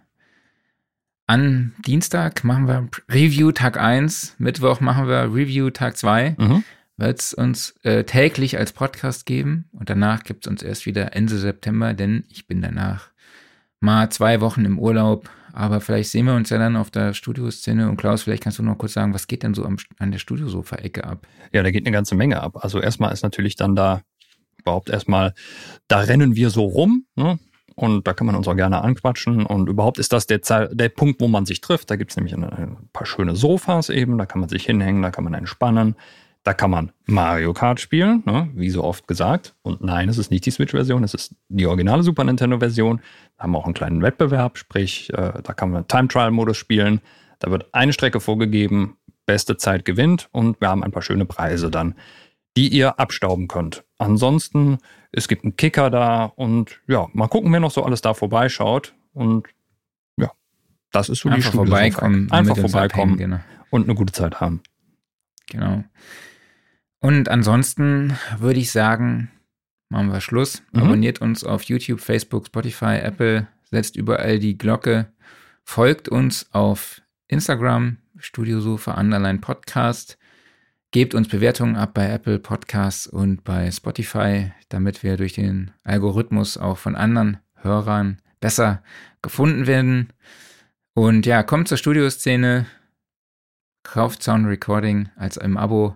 an Dienstag machen wir Review Tag 1. Mittwoch machen wir Review Tag 2. Mhm. wird es uns äh, täglich als Podcast geben und danach gibt es uns erst wieder Ende September, denn ich bin danach mal zwei Wochen im Urlaub. Aber vielleicht sehen wir uns ja dann auf der Studioszene. Und Klaus, vielleicht kannst du noch kurz sagen, was geht denn so am, an der Studiosofa-Ecke ab? Ja, da geht eine ganze Menge ab. Also erstmal ist natürlich dann da überhaupt erstmal, da rennen wir so rum. Ne? Und da kann man uns auch gerne anquatschen. Und überhaupt ist das der, der Punkt, wo man sich trifft. Da gibt es nämlich ein paar schöne Sofas eben. Da kann man sich hinhängen, da kann man entspannen. Da kann man Mario Kart spielen, ne? wie so oft gesagt. Und nein, es ist nicht die Switch-Version, es ist die originale Super Nintendo-Version. Da haben wir auch einen kleinen Wettbewerb, sprich, äh, da kann man Time-Trial-Modus spielen. Da wird eine Strecke vorgegeben, beste Zeit gewinnt und wir haben ein paar schöne Preise dann, die ihr abstauben könnt. Ansonsten, es gibt einen Kicker da und ja, mal gucken, wer noch so alles da vorbeischaut. Und ja, das ist so Einfach die vorbeikommen. Einfach vorbeikommen genau. und eine gute Zeit haben. Genau. Und ansonsten würde ich sagen, machen wir Schluss. Mhm. Abonniert uns auf YouTube, Facebook, Spotify, Apple, setzt überall die Glocke, folgt uns auf Instagram, Studiosofa Underline Podcast, gebt uns Bewertungen ab bei Apple Podcasts und bei Spotify, damit wir durch den Algorithmus auch von anderen Hörern besser gefunden werden. Und ja, kommt zur Studioszene, kauft Sound Recording als im Abo.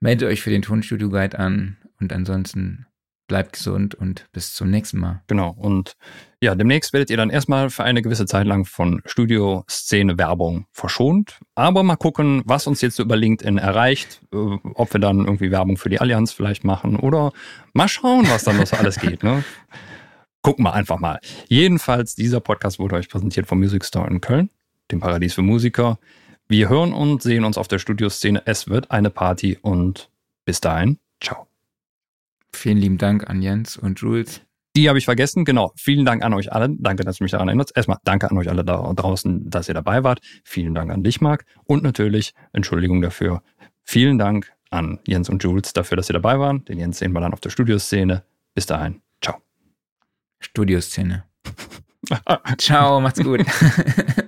Meldet euch für den Tonstudio Guide an. Und ansonsten bleibt gesund und bis zum nächsten Mal. Genau. Und ja, demnächst werdet ihr dann erstmal für eine gewisse Zeit lang von Studioszene-Werbung verschont. Aber mal gucken, was uns jetzt über LinkedIn erreicht, äh, ob wir dann irgendwie Werbung für die Allianz vielleicht machen oder mal schauen, was dann noch so alles geht. Ne? Gucken wir einfach mal. Jedenfalls, dieser Podcast wurde euch präsentiert vom Music Store in Köln, dem Paradies für Musiker. Wir hören und sehen uns auf der Studioszene. Es wird eine Party und bis dahin, ciao. Vielen lieben Dank an Jens und Jules. Die habe ich vergessen, genau. Vielen Dank an euch alle. Danke, dass du mich daran erinnerst. Erstmal danke an euch alle da draußen, dass ihr dabei wart. Vielen Dank an dich, Marc. Und natürlich, Entschuldigung dafür. Vielen Dank an Jens und Jules dafür, dass ihr dabei waren. Den Jens sehen wir dann auf der Studioszene. Bis dahin, ciao. Studioszene. Ciao, macht's gut.